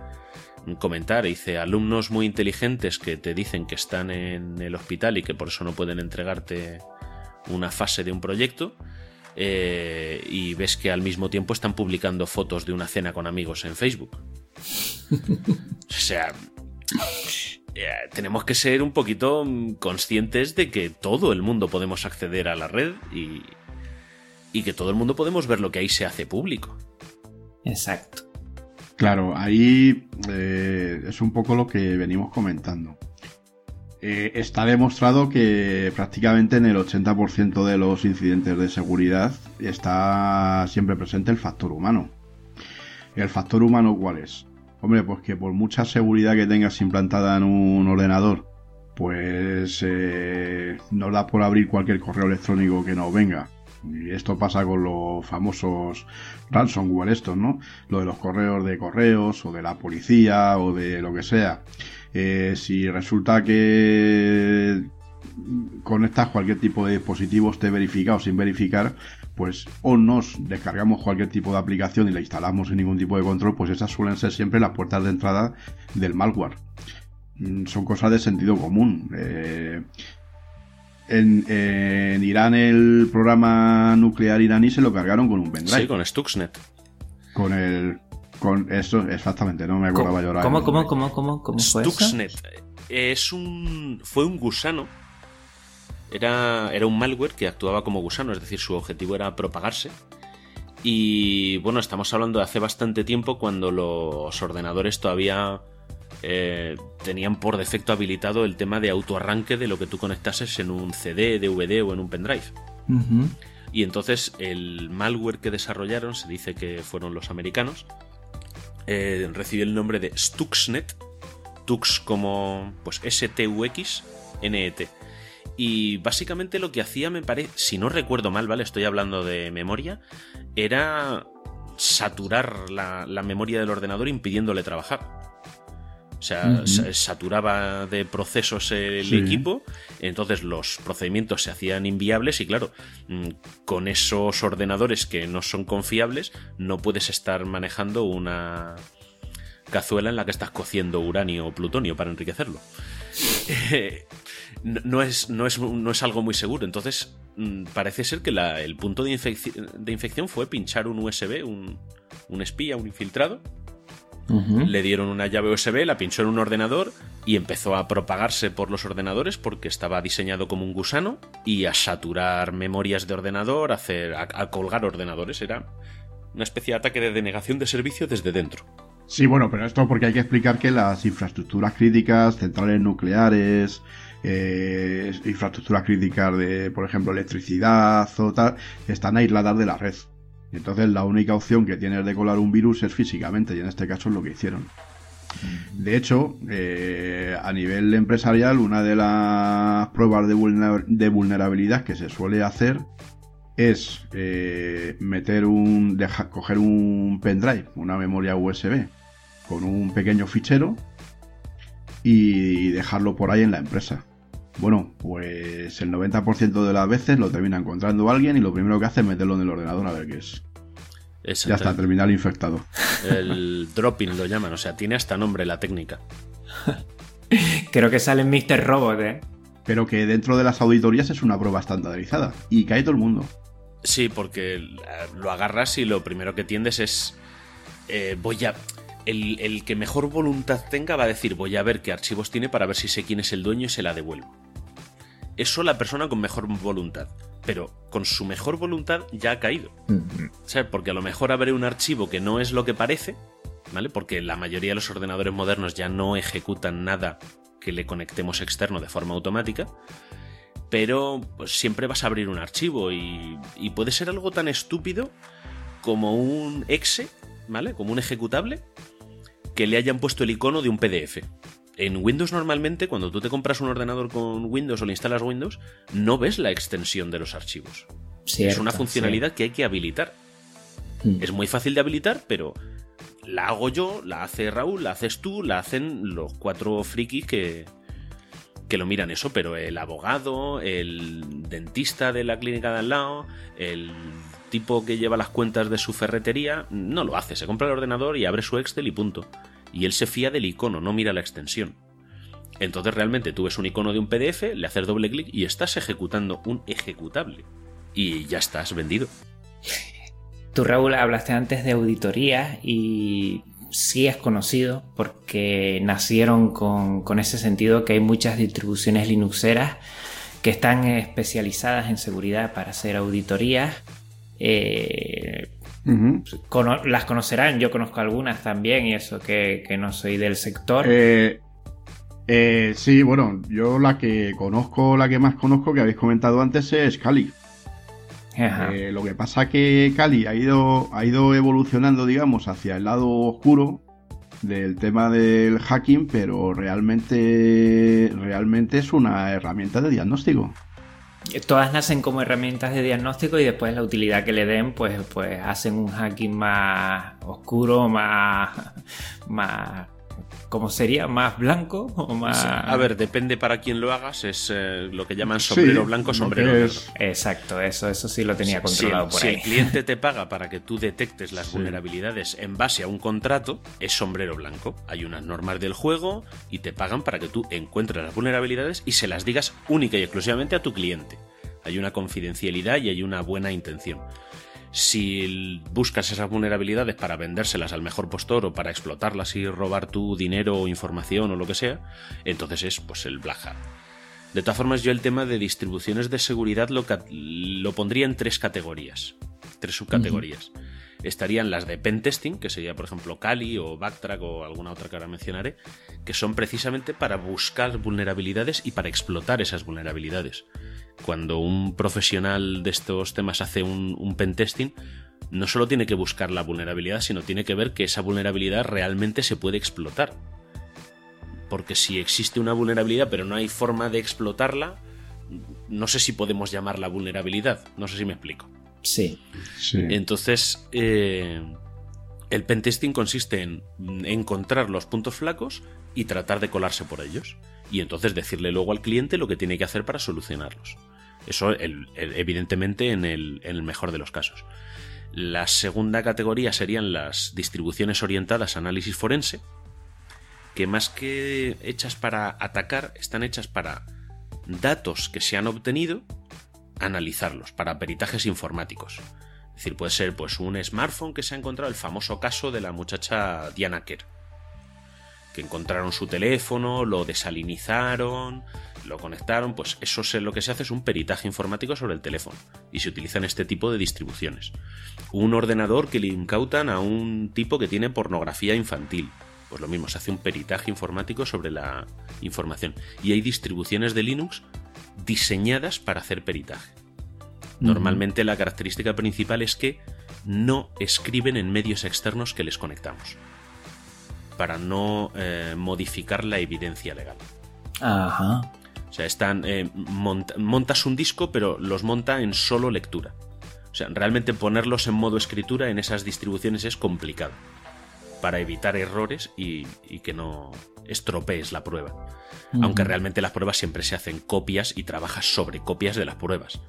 comentar, dice, alumnos muy inteligentes que te dicen que están en el hospital y que por eso no pueden entregarte una fase de un proyecto eh, y ves que al mismo tiempo están publicando fotos de una cena con amigos en Facebook. o sea, eh, tenemos que ser un poquito conscientes de que todo el mundo podemos acceder a la red y, y que todo el mundo podemos ver lo que ahí se hace público.
Exacto.
Claro, ahí eh, es un poco lo que venimos comentando. Eh, está demostrado que prácticamente en el 80% de los incidentes de seguridad está siempre presente el factor humano. ¿El factor humano cuál es? Hombre, pues que por mucha seguridad que tengas implantada en un ordenador, pues eh, no da por abrir cualquier correo electrónico que no venga. Y esto pasa con los famosos ransomware estos, ¿no? Lo de los correos de correos o de la policía o de lo que sea. Eh, si resulta que conectas cualquier tipo de dispositivo esté verificado sin verificar, pues o nos descargamos cualquier tipo de aplicación y la instalamos sin ningún tipo de control, pues esas suelen ser siempre las puertas de entrada del malware. Mm, son cosas de sentido común. Eh, en, Irán el programa nuclear iraní se lo cargaron con un pendrive.
Sí, con Stuxnet.
Con el con eso, exactamente, no me acordaba llorar.
¿Cómo, cómo, cómo, cómo, cómo fue
Stuxnet es un. fue un gusano Era, era un malware que actuaba como gusano, es decir, su objetivo era propagarse. Y bueno, estamos hablando de hace bastante tiempo cuando los ordenadores todavía eh, tenían por defecto habilitado el tema de autoarranque de lo que tú conectases en un CD, DVD o en un pendrive. Y entonces el malware que desarrollaron, se dice que fueron los americanos, eh, recibió el nombre de Stuxnet, Tux como pues S-T-U-X, N-E-T. Y básicamente lo que hacía, me parece, si no recuerdo mal, ¿vale? Estoy hablando de memoria, era saturar la, la memoria del ordenador impidiéndole trabajar. O sea, saturaba de procesos el equipo, entonces los procedimientos se hacían inviables y claro, mm, con esos ordenadores que no son confiables, no puedes estar manejando una cazuela en la que estás cociendo uranio o plutonio para enriquecerlo. no, es, no, es, no, es, algo muy seguro, entonces mm, parece ser que el punto de, infección fue pinchar un USB, un, un espía, un infiltrado le dieron una llave USB, la pinchó en un ordenador y empezó a propagarse por los ordenadores porque estaba diseñado como un gusano y a saturar memorias de ordenador, a, hacer, a, colgar ordenadores. Era una especie de ataque de denegación de servicio desde dentro.
Sí, bueno, pero esto porque hay que explicar que las infraestructuras críticas, centrales nucleares, eh, infraestructuras críticas de, por ejemplo, electricidad o tal, están aisladas de la red. Entonces la única opción que tienes de colar un virus es físicamente y en este caso es lo que hicieron. De hecho, eh, a nivel empresarial, una de las pruebas de, vulnerabilidad que se suele hacer es eh, meter un, coger un pendrive, una memoria USB, con un pequeño fichero y dejarlo por ahí en la empresa. Bueno, pues el 90% de las veces lo termina encontrando alguien y lo primero que hace es meterlo en el ordenador a ver qué es. Ya está, terminal infectado.
El dropping lo llaman, o sea, tiene hasta nombre la técnica.
Creo que sale en Mr. Robot, ¿eh?
Pero que dentro de las auditorías es una prueba estandarizada y cae todo el mundo.
Sí, porque lo agarras y lo primero que tiendes es. Eh, voy a el, que mejor voluntad tenga va a decir voy a ver qué archivos tiene para ver si sé quién es el dueño y se la devuelvo. Eso la persona con mejor voluntad. Pero con su mejor voluntad ya ha caído. Porque a lo mejor abre un archivo que no es lo que parece, ¿vale? Porque la mayoría de los ordenadores modernos ya no ejecutan nada que le conectemos externo de forma automática. Pero pues, siempre vas a abrir un archivo y, y puede ser algo tan estúpido como un exe, ¿vale? Como un ejecutable que le hayan puesto el icono de un PDF. En Windows normalmente, cuando tú te compras un ordenador con Windows o le instalas Windows, no ves la extensión de los archivos. es una funcionalidad que hay que habilitar. Hmm. Es muy fácil de habilitar, pero la hago yo, la hace Raúl, la haces tú, la hacen los cuatro frikis que, que lo miran eso, pero el abogado, el dentista de la clínica de al lado, el tipo que lleva las cuentas de su ferretería no lo hace, se compra el ordenador y abre su Excel y punto. Y él se fía del icono, no mira la extensión. Entonces realmente tú ves un icono de un PDF, le haces doble clic y estás ejecutando un ejecutable. Y ya estás vendido.
Tú, Raúl, hablaste antes de auditoría y sí es conocido porque nacieron con, con ese sentido que hay muchas distribuciones linuxeras que están especializadas en seguridad para hacer auditorías eh, las conocerán, yo conozco algunas también y eso que, no soy del sector.
Eh, eh, sí, bueno, yo la que conozco, la que más conozco que habéis comentado antes es Cali. lo que pasa que Cali ha ido, ha ido evolucionando, digamos, hacia el lado oscuro del tema del hacking, pero realmente, realmente es una herramienta de diagnóstico
todas nacen como herramientas de diagnóstico y después la utilidad que le den, pues, pues hacen un hacking más oscuro, más, más ¿Cómo sería? ¿Más blanco o más...?
A ver, depende para quién lo hagas, es eh, lo que llaman sombrero blanco, sombrero negro.
Exacto, eso, eso sí lo tenía controlado por
ahí. Si el cliente te paga para que tú detectes las vulnerabilidades en base a un contrato, es sombrero blanco. Hay unas normas del juego y te pagan para que tú encuentres las vulnerabilidades y se las digas única y exclusivamente a tu cliente. Hay una confidencialidad y hay una buena intención. Si buscas esas vulnerabilidades para vendérselas al mejor postor o para explotarlas y robar tu dinero o información o lo que sea, entonces es pues el Black Hat. De todas formas, yo el tema de distribuciones de seguridad lo, lo pondría en tres categorías, tres subcategorías. Estarían las de pentesting, que sería por ejemplo Kali o Backtrack o alguna otra que ahora mencionaré, que son precisamente para buscar vulnerabilidades y para explotar esas vulnerabilidades. Cuando un profesional de estos temas hace un, un pentesting, no solo tiene que buscar la vulnerabilidad, sino tiene que ver que esa vulnerabilidad realmente se puede explotar porque si existe una vulnerabilidad pero no hay forma de explotarla, no sé si podemos llamarla vulnerabilidad, no sé si me explico.
Sí.
Entonces, eh, el pentesting consiste en encontrar los puntos flacos y tratar de colarse por ellos. Y entonces decirle luego al cliente lo que tiene que hacer para solucionarlos. Eso, evidentemente, en el mejor de los casos. La segunda categoría serían las distribuciones orientadas a análisis forense, que más que hechas para atacar, están hechas para datos que se han obtenido, analizarlos, para peritajes informáticos. Es decir, puede ser pues un smartphone que se ha encontrado el famoso caso de la muchacha Diana Kerr. Que encontraron su teléfono, lo desalinizaron, lo conectaron, pues eso es lo que se hace es un peritaje informático sobre el teléfono y se utilizan este tipo de distribuciones. Un ordenador que le incautan a un tipo que tiene pornografía infantil pues lo mismo, se hace un peritaje informático sobre la información. Y hay distribuciones de Linux diseñadas para hacer peritaje. Normalmente la característica principal es que no escriben en medios externos que les conectamos. Para no eh, modificar la evidencia legal.
Ajá.
O sea, están. Eh, montas un disco, pero los monta en solo lectura. O sea, realmente ponerlos en modo escritura en esas distribuciones es complicado para evitar errores y, que no estropees la prueba. Aunque realmente las pruebas siempre se hacen copias y trabajas sobre copias de las pruebas.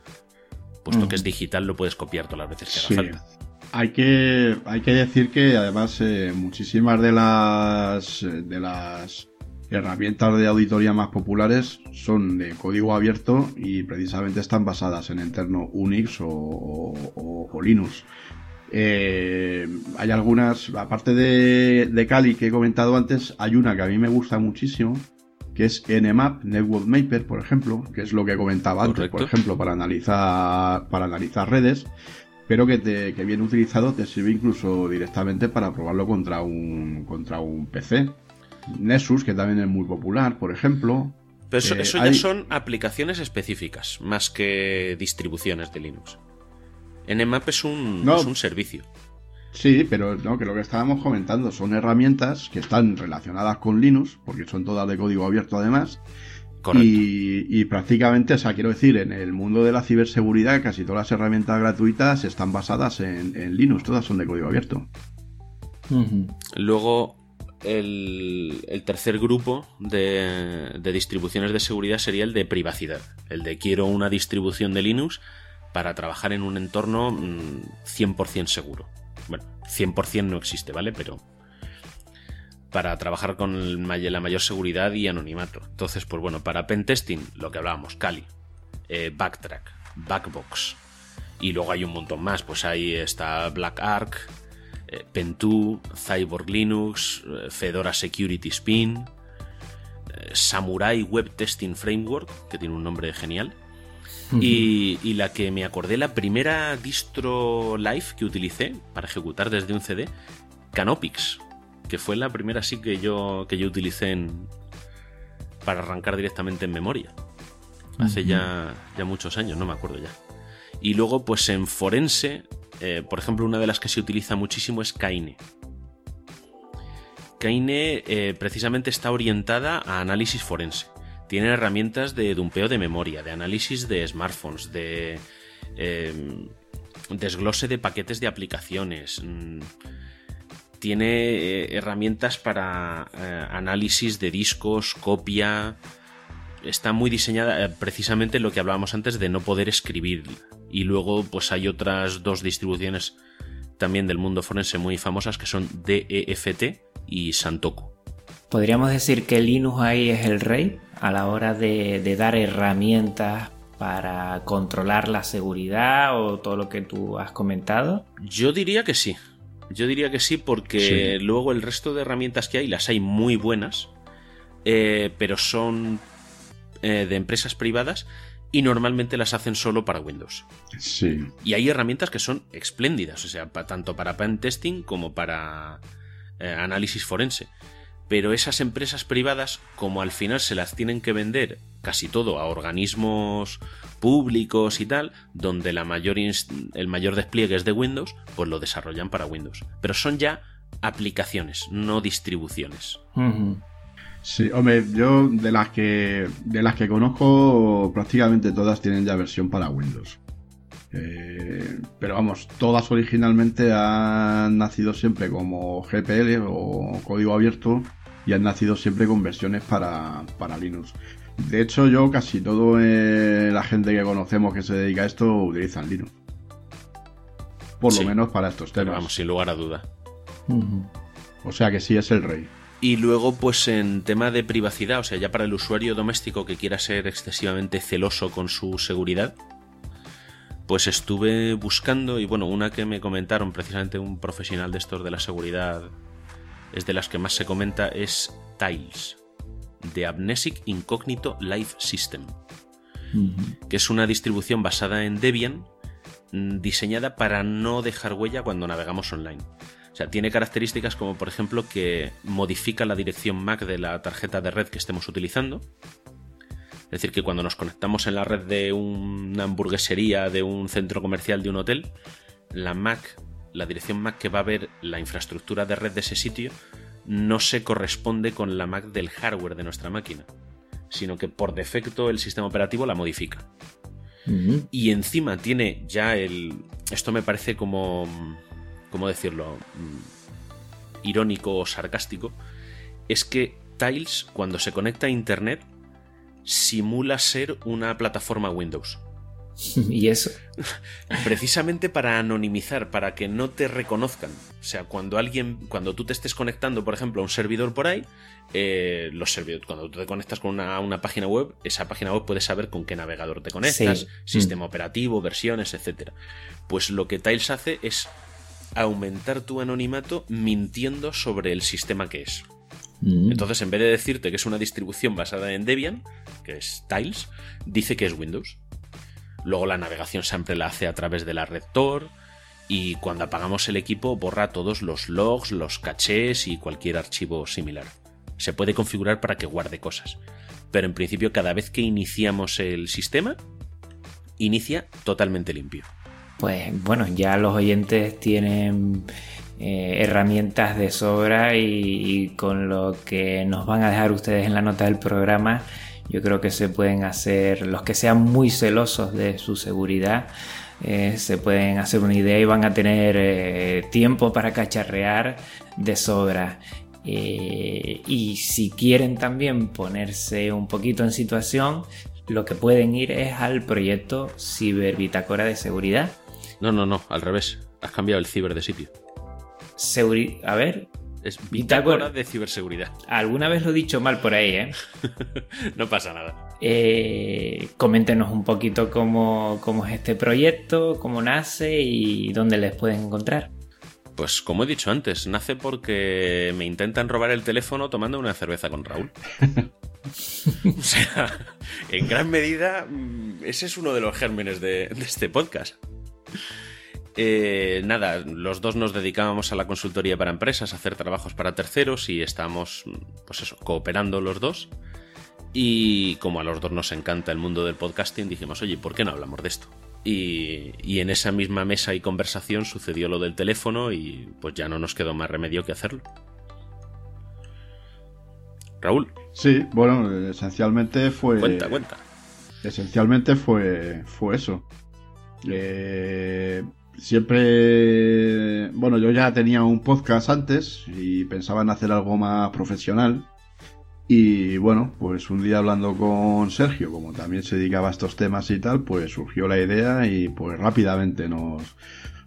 Puesto que es digital, lo puedes copiar todas las veces que haga falta.
Hay que, hay que decir que además eh, muchísimas de las, de las herramientas de auditoría más populares son de código abierto y precisamente están basadas en entorno Unix o Linux. Eh, hay algunas, aparte de, de, Kali que he comentado antes, hay una que a mí me gusta muchísimo, que es Nmap, Network Mapper, por ejemplo, que es lo que comentaba antes, por ejemplo, para analizar, para analizar redes, pero que, te, que bien utilizado te sirve incluso directamente para probarlo contra un, contra un PC. Nessus, que también es muy popular, por ejemplo.
Pero eso, eh, ya son aplicaciones específicas, más que distribuciones de Linux. Nmap es un, es un servicio.
Sí, pero no, que lo que estábamos comentando son herramientas que están relacionadas con Linux, porque son todas de código abierto además. Y, prácticamente, o sea, quiero decir, en el mundo de la ciberseguridad casi todas las herramientas gratuitas están basadas en, Linux, todas son de código abierto.
Luego, el, tercer grupo de, distribuciones de seguridad sería el de privacidad. El de quiero una distribución de Linux para trabajar en un entorno 100% mm, seguro. Bueno, 100% no existe, ¿vale? Pero para trabajar con la mayor seguridad y anonimato. Entonces, pues bueno, para pentesting, lo que hablábamos, Kali, eh, Backtrack, Backbox. Y luego hay un montón más, pues ahí está Black Ark, eh, Pentoo, Cyborg Linux, eh, Fedora Security Spin, Samurai Web Testing Framework, que tiene un nombre genial, y, la que me acordé, la primera distro live que utilicé para ejecutar desde un CD, Canopix, que fue la primera sí que yo, que yo utilicé para arrancar directamente en memoria. Hace ya, ya muchos años, no me acuerdo ya. Y luego, pues en forense, eh, por ejemplo, una de las que se utiliza muchísimo es Kaine. Kaine eh, precisamente está orientada a análisis forense tiene herramientas de dumpeo de memoria, de análisis de smartphones, de em, desglose de paquetes de aplicaciones. Mm, tiene eh, herramientas para análisis de discos, copia. Está muy diseñada eh, precisamente lo que hablábamos antes de no poder escribir. Y luego, pues hay otras dos distribuciones también del mundo forense muy famosas que son DEFT y Santoku.
¿Podríamos decir que Linux ahí es el rey a la hora de, dar herramientas para controlar la seguridad o todo lo que tú has comentado?
Yo diría que sí. Yo diría que sí porque luego el resto de herramientas que hay las hay muy buenas, eh, pero son eh, de empresas privadas y normalmente las hacen solo para Windows.
Sí.
Y hay herramientas que son espléndidas, o sea, tanto para pen testing como para eh, análisis forense. Pero esas empresas privadas, como al final se las tienen que vender casi todo a organismos públicos y tal, donde la mayor el mayor despliegue es de Windows, pues lo desarrollan para Windows. Pero son ya aplicaciones, no distribuciones.
Sí, hombre, yo de las que de las que conozco prácticamente todas tienen ya versión para Windows. Eh, pero vamos, todas originalmente han nacido siempre como GPL o código abierto y han nacido siempre con versiones para, Linux. De hecho, yo casi todo eh, la gente que conocemos que se dedica a esto utilizan Linux. Por lo menos para estos temas.
vamos, sin lugar a duda.
O sea que sí es el rey.
Y luego, pues en tema de privacidad, o sea, ya para el usuario doméstico que quiera ser excesivamente celoso con su seguridad, pues estuve buscando y bueno, una que me comentaron precisamente un profesional de estos de la seguridad, es de las que más se comenta, es Tiles, de Amnesic Incognito Life System, que es una distribución basada en Debian, mm, diseñada para no dejar huella cuando navegamos online. O sea, tiene características como por ejemplo que modifica la dirección MAC de la tarjeta de red que estemos utilizando. Es decir, que cuando nos conectamos en la red de una hamburguesería, de un centro comercial, de un hotel, la MAC, la dirección MAC que va a ver la infraestructura de red de ese sitio, no se corresponde con la MAC del hardware de nuestra máquina, sino que por defecto el sistema operativo la modifica. Y encima tiene ya el... Esto me parece como ¿cómo decirlo? Mm, irónico o sarcástico, es que Tiles, cuando se conecta a Internet, simula ser una plataforma Windows.
¿Y eso?
Precisamente para anonimizar, para que no te reconozcan. O sea, cuando alguien, cuando tú te estés conectando, por ejemplo, a un servidor por ahí, eh, los servidores, cuando tú te conectas con una, página web, esa página web puede saber con qué navegador te conectas, sistema operativo, versiones, etc. Pues lo que Tiles hace es aumentar tu anonimato mintiendo sobre el sistema que es. Mm. Entonces, en vez de decirte que es una distribución basada en Debian, que es Tiles, dice que es Windows. Luego la navegación siempre la hace a través de la red Tor y cuando apagamos el equipo borra todos los logs, los cachés y cualquier archivo similar. Se puede configurar para que guarde cosas. Pero en principio cada vez que iniciamos el sistema, inicia totalmente limpio
pues bueno, ya los oyentes tienen eh, herramientas de sobra y, con lo que nos van a dejar ustedes en la nota del programa, yo creo que se pueden hacer, los que sean muy celosos de su seguridad, eh, se pueden hacer una idea y van a tener eh, tiempo para cacharrear de sobra. y si quieren también ponerse un poquito en situación, lo que pueden ir es al proyecto Ciberbitácora de Seguridad,
no, no, no, al revés. Has cambiado el ciber de sitio.
A ver.
Es bitácora de ciberseguridad.
Alguna vez lo he dicho mal por ahí, ¿eh?
no pasa nada.
Eh, coméntenos un poquito cómo, cómo es este proyecto, cómo nace y dónde les pueden encontrar.
Pues como he dicho antes, nace porque me intentan robar el teléfono tomando una cerveza con Raúl. o sea, en gran medida, mm, ese es uno de los gérmenes de este podcast. Eh, nada, los dos nos dedicábamos a la consultoría para empresas, a hacer trabajos para terceros y estábamos, pues eso, cooperando los dos. Y como a los dos nos encanta el mundo del podcasting, dijimos, oye, ¿por qué no hablamos de esto? Y, y, en esa misma mesa y conversación sucedió lo del teléfono y pues ya no nos quedó más remedio que hacerlo. Raúl.
Sí, bueno, esencialmente fue...
Cuenta, cuenta.
Esencialmente fue, fue eso. Eh, siempre, bueno, yo ya tenía un podcast antes y pensaba en hacer algo más profesional. Y bueno, pues un día hablando con Sergio, como también se dedicaba a estos temas y tal, pues surgió la idea y pues rápidamente nos,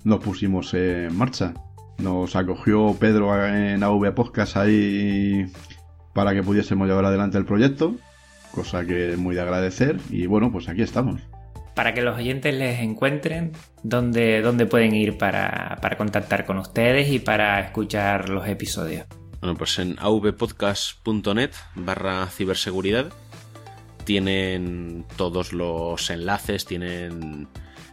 nos pusimos en marcha. Nos acogió Pedro en AV Podcast ahí para que pudiésemos llevar adelante el proyecto, cosa que es muy de agradecer y bueno, pues aquí estamos
para que los oyentes les encuentren, dónde, dónde pueden ir para, contactar con ustedes y para escuchar los episodios.
Bueno, pues en avpodcast.net barra ciberseguridad tienen todos los enlaces, tienen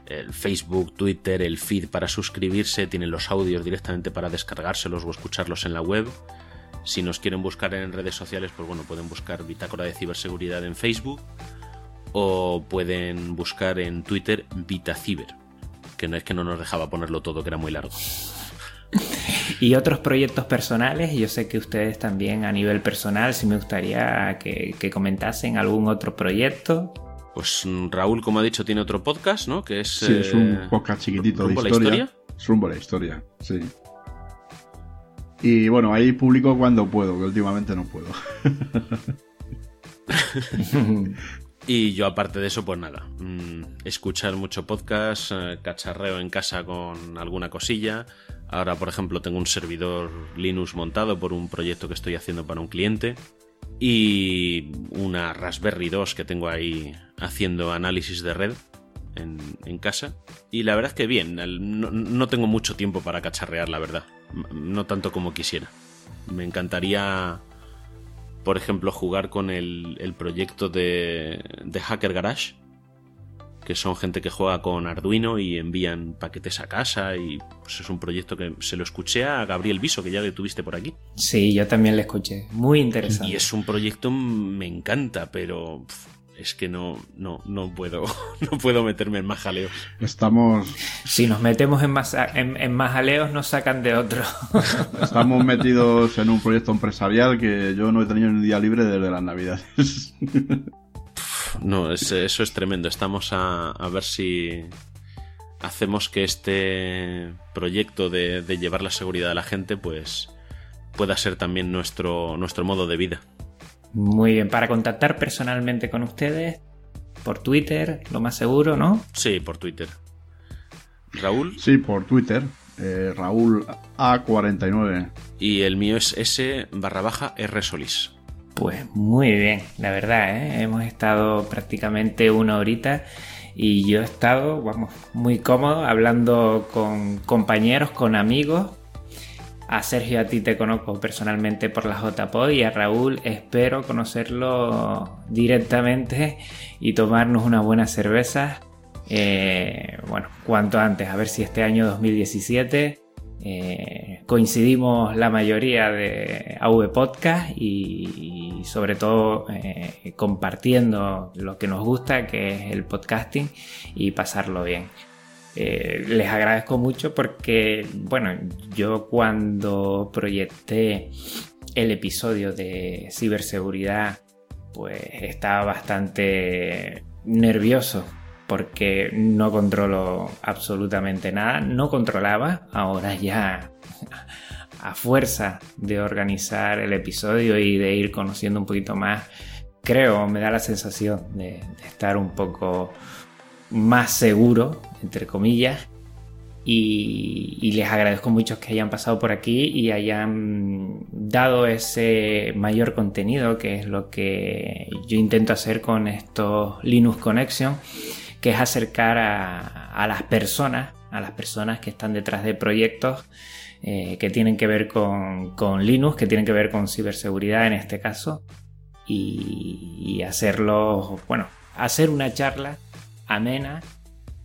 el Facebook, Twitter, el feed para suscribirse, tienen los audios directamente para descargárselos o escucharlos en la web. Si nos quieren buscar en redes sociales, pues bueno, pueden buscar Bitácora de Ciberseguridad en Facebook o pueden buscar en Twitter VitaCiber, que no es que no nos dejaba ponerlo todo, que era muy largo.
Y otros proyectos personales, yo sé que ustedes también a nivel personal, si me gustaría que, comentasen algún otro proyecto.
Pues Raúl, como ha dicho, tiene otro podcast, ¿no? Que es,
sí, es un eh, podcast chiquitito de historia. La historia. Es rumbo la historia, sí. Y bueno, ahí publico cuando puedo, que últimamente no puedo.
y yo aparte de eso, pues nada, mm, escuchar mucho podcast, eh, cacharreo en casa con alguna cosilla. Ahora, por ejemplo, tengo un servidor Linux montado por un proyecto que estoy haciendo para un cliente. Y una Raspberry 2 que tengo ahí haciendo análisis de red en, casa. Y la verdad es que bien, no, tengo mucho tiempo para cacharrear, la verdad. No tanto como quisiera. Me encantaría, por ejemplo, jugar con el, proyecto de, de Hacker Garage, que son gente que juega con Arduino y envían paquetes a casa y pues es un proyecto que se lo escuché a Gabriel Viso, que ya le tuviste por aquí.
Sí, yo también le escuché, muy interesante.
Y es un proyecto, me encanta, pero es que no, no, no puedo, no puedo meterme en más jaleos.
Estamos.
Si nos metemos en más, en, más jaleos, nos sacan de otro.
Estamos metidos en un proyecto empresarial que yo no he tenido ni un día libre desde las navidades.
No, eso es tremendo. Estamos a, ver si hacemos que este proyecto de, de, llevar la seguridad a la gente, pues pueda ser también nuestro, nuestro modo de vida.
Muy bien, para contactar personalmente con ustedes, por Twitter, lo más seguro, ¿no?
Sí, por Twitter. Raúl.
Sí, por Twitter. Eh, Raúl A49.
Y el mío es S barra baja R Solís.
Pues muy bien, la verdad, ¿eh? hemos estado prácticamente una horita y yo he estado, vamos, muy cómodo hablando con compañeros, con amigos a Sergio a ti te conozco personalmente por la JPod y a Raúl espero conocerlo directamente y tomarnos una buena cerveza. Eh, bueno, cuanto antes, a ver si este año 2017 eh, coincidimos la mayoría de AV Podcast y, sobre todo eh, compartiendo lo que nos gusta, que es el podcasting y pasarlo bien. Eh, les agradezco mucho porque, bueno, yo cuando proyecté el episodio de ciberseguridad, pues estaba bastante nervioso porque no controlo absolutamente nada, no controlaba, ahora ya a fuerza de organizar el episodio y de ir conociendo un poquito más, creo, me da la sensación de, de estar un poco más seguro, entre comillas. Y, les agradezco mucho que hayan pasado por aquí y hayan dado ese mayor contenido, que es lo que yo intento hacer con estos Linux Connection, que es acercar a, las personas, a las personas que están detrás de proyectos eh, que tienen que ver con, Linux, que tienen que ver con ciberseguridad en este caso, y, y hacerlo, bueno, hacer una charla amena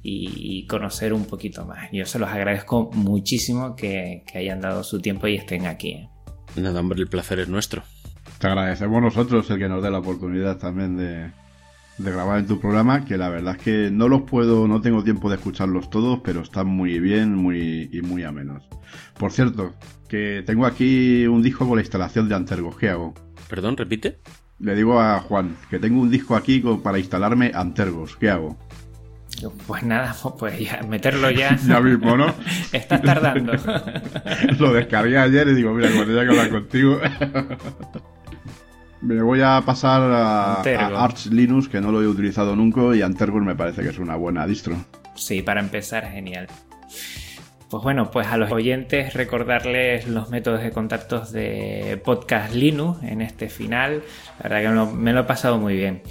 y conocer un poquito más. Yo se los agradezco muchísimo que, hayan dado su tiempo y estén aquí. ¿eh?
Nada, hombre, el placer es nuestro.
Te agradecemos nosotros el que nos dé la oportunidad también de, grabar en tu programa, que la verdad es que no los puedo, no tengo tiempo de escucharlos todos, pero están muy bien muy, y muy amenos. Por cierto, que tengo aquí un disco con la instalación de Antergos, ¿qué hago?
Perdón, repite.
Le digo a Juan que tengo un disco aquí para instalarme Antergos, ¿qué hago?
Pues nada, pues ya, meterlo ya.
ya mismo, ¿no?
Estás tardando.
Lo descargué ayer y digo, mira, cuando ya que hablar contigo. me voy a pasar a, Arch Linux, que no lo he utilizado nunca, y Antergos me parece que es una buena distro.
Sí, para empezar, genial. Pues bueno, pues a los oyentes recordarles los métodos de contactos de Podcast Linux en este final. La verdad que me lo he pasado muy bien.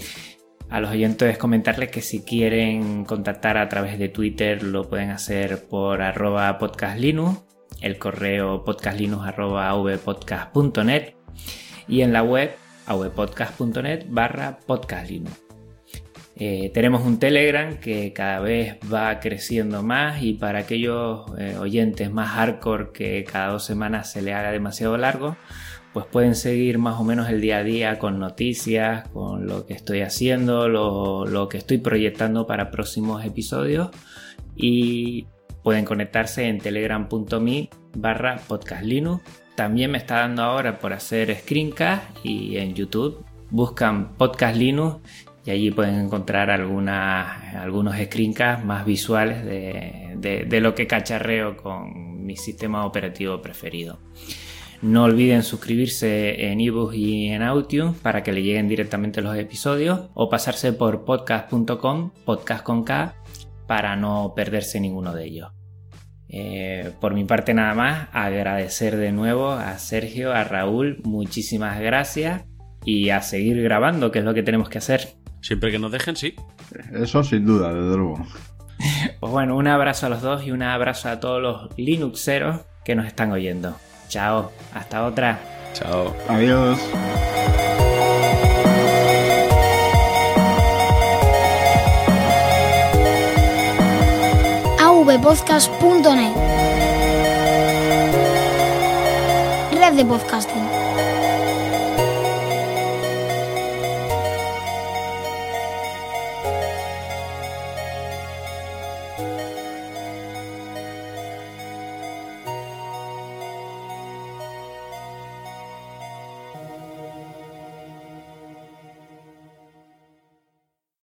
A los oyentes comentarles que si quieren contactar a través de Twitter lo pueden hacer por arroba podcastlinux, el correo podcastlinux y en la web avpodcast.net barra podcastlinux. Eh, tenemos un Telegram que cada vez va creciendo más y para aquellos eh, oyentes más hardcore que cada dos semanas se le haga demasiado largo, pues pueden seguir más o menos el día a día con noticias, con lo que estoy haciendo, lo, que estoy proyectando para próximos episodios y pueden conectarse en telegram.me barra podcastlinux. También me está dando ahora por hacer screencast y en YouTube buscan podcast Linux y allí pueden encontrar algunas, algunos screencasts más visuales de, de, lo que cacharreo con mi sistema operativo preferido. No olviden suscribirse en ebooks y en iTunes para que le lleguen directamente los episodios o pasarse por podcast.com, podcast con K, para no perderse ninguno de ellos. Eh, por mi parte nada más, agradecer de nuevo a Sergio, a Raúl, muchísimas gracias y a seguir grabando, que es lo que tenemos que hacer.
Siempre que nos dejen, sí.
Eso sin duda, desde luego.
Pues bueno, un abrazo a los dos y un abrazo a todos los Linuxeros que nos están oyendo. Chao, hasta otra.
Chao.
Adiós.
avpodcast.net Red de podcasting.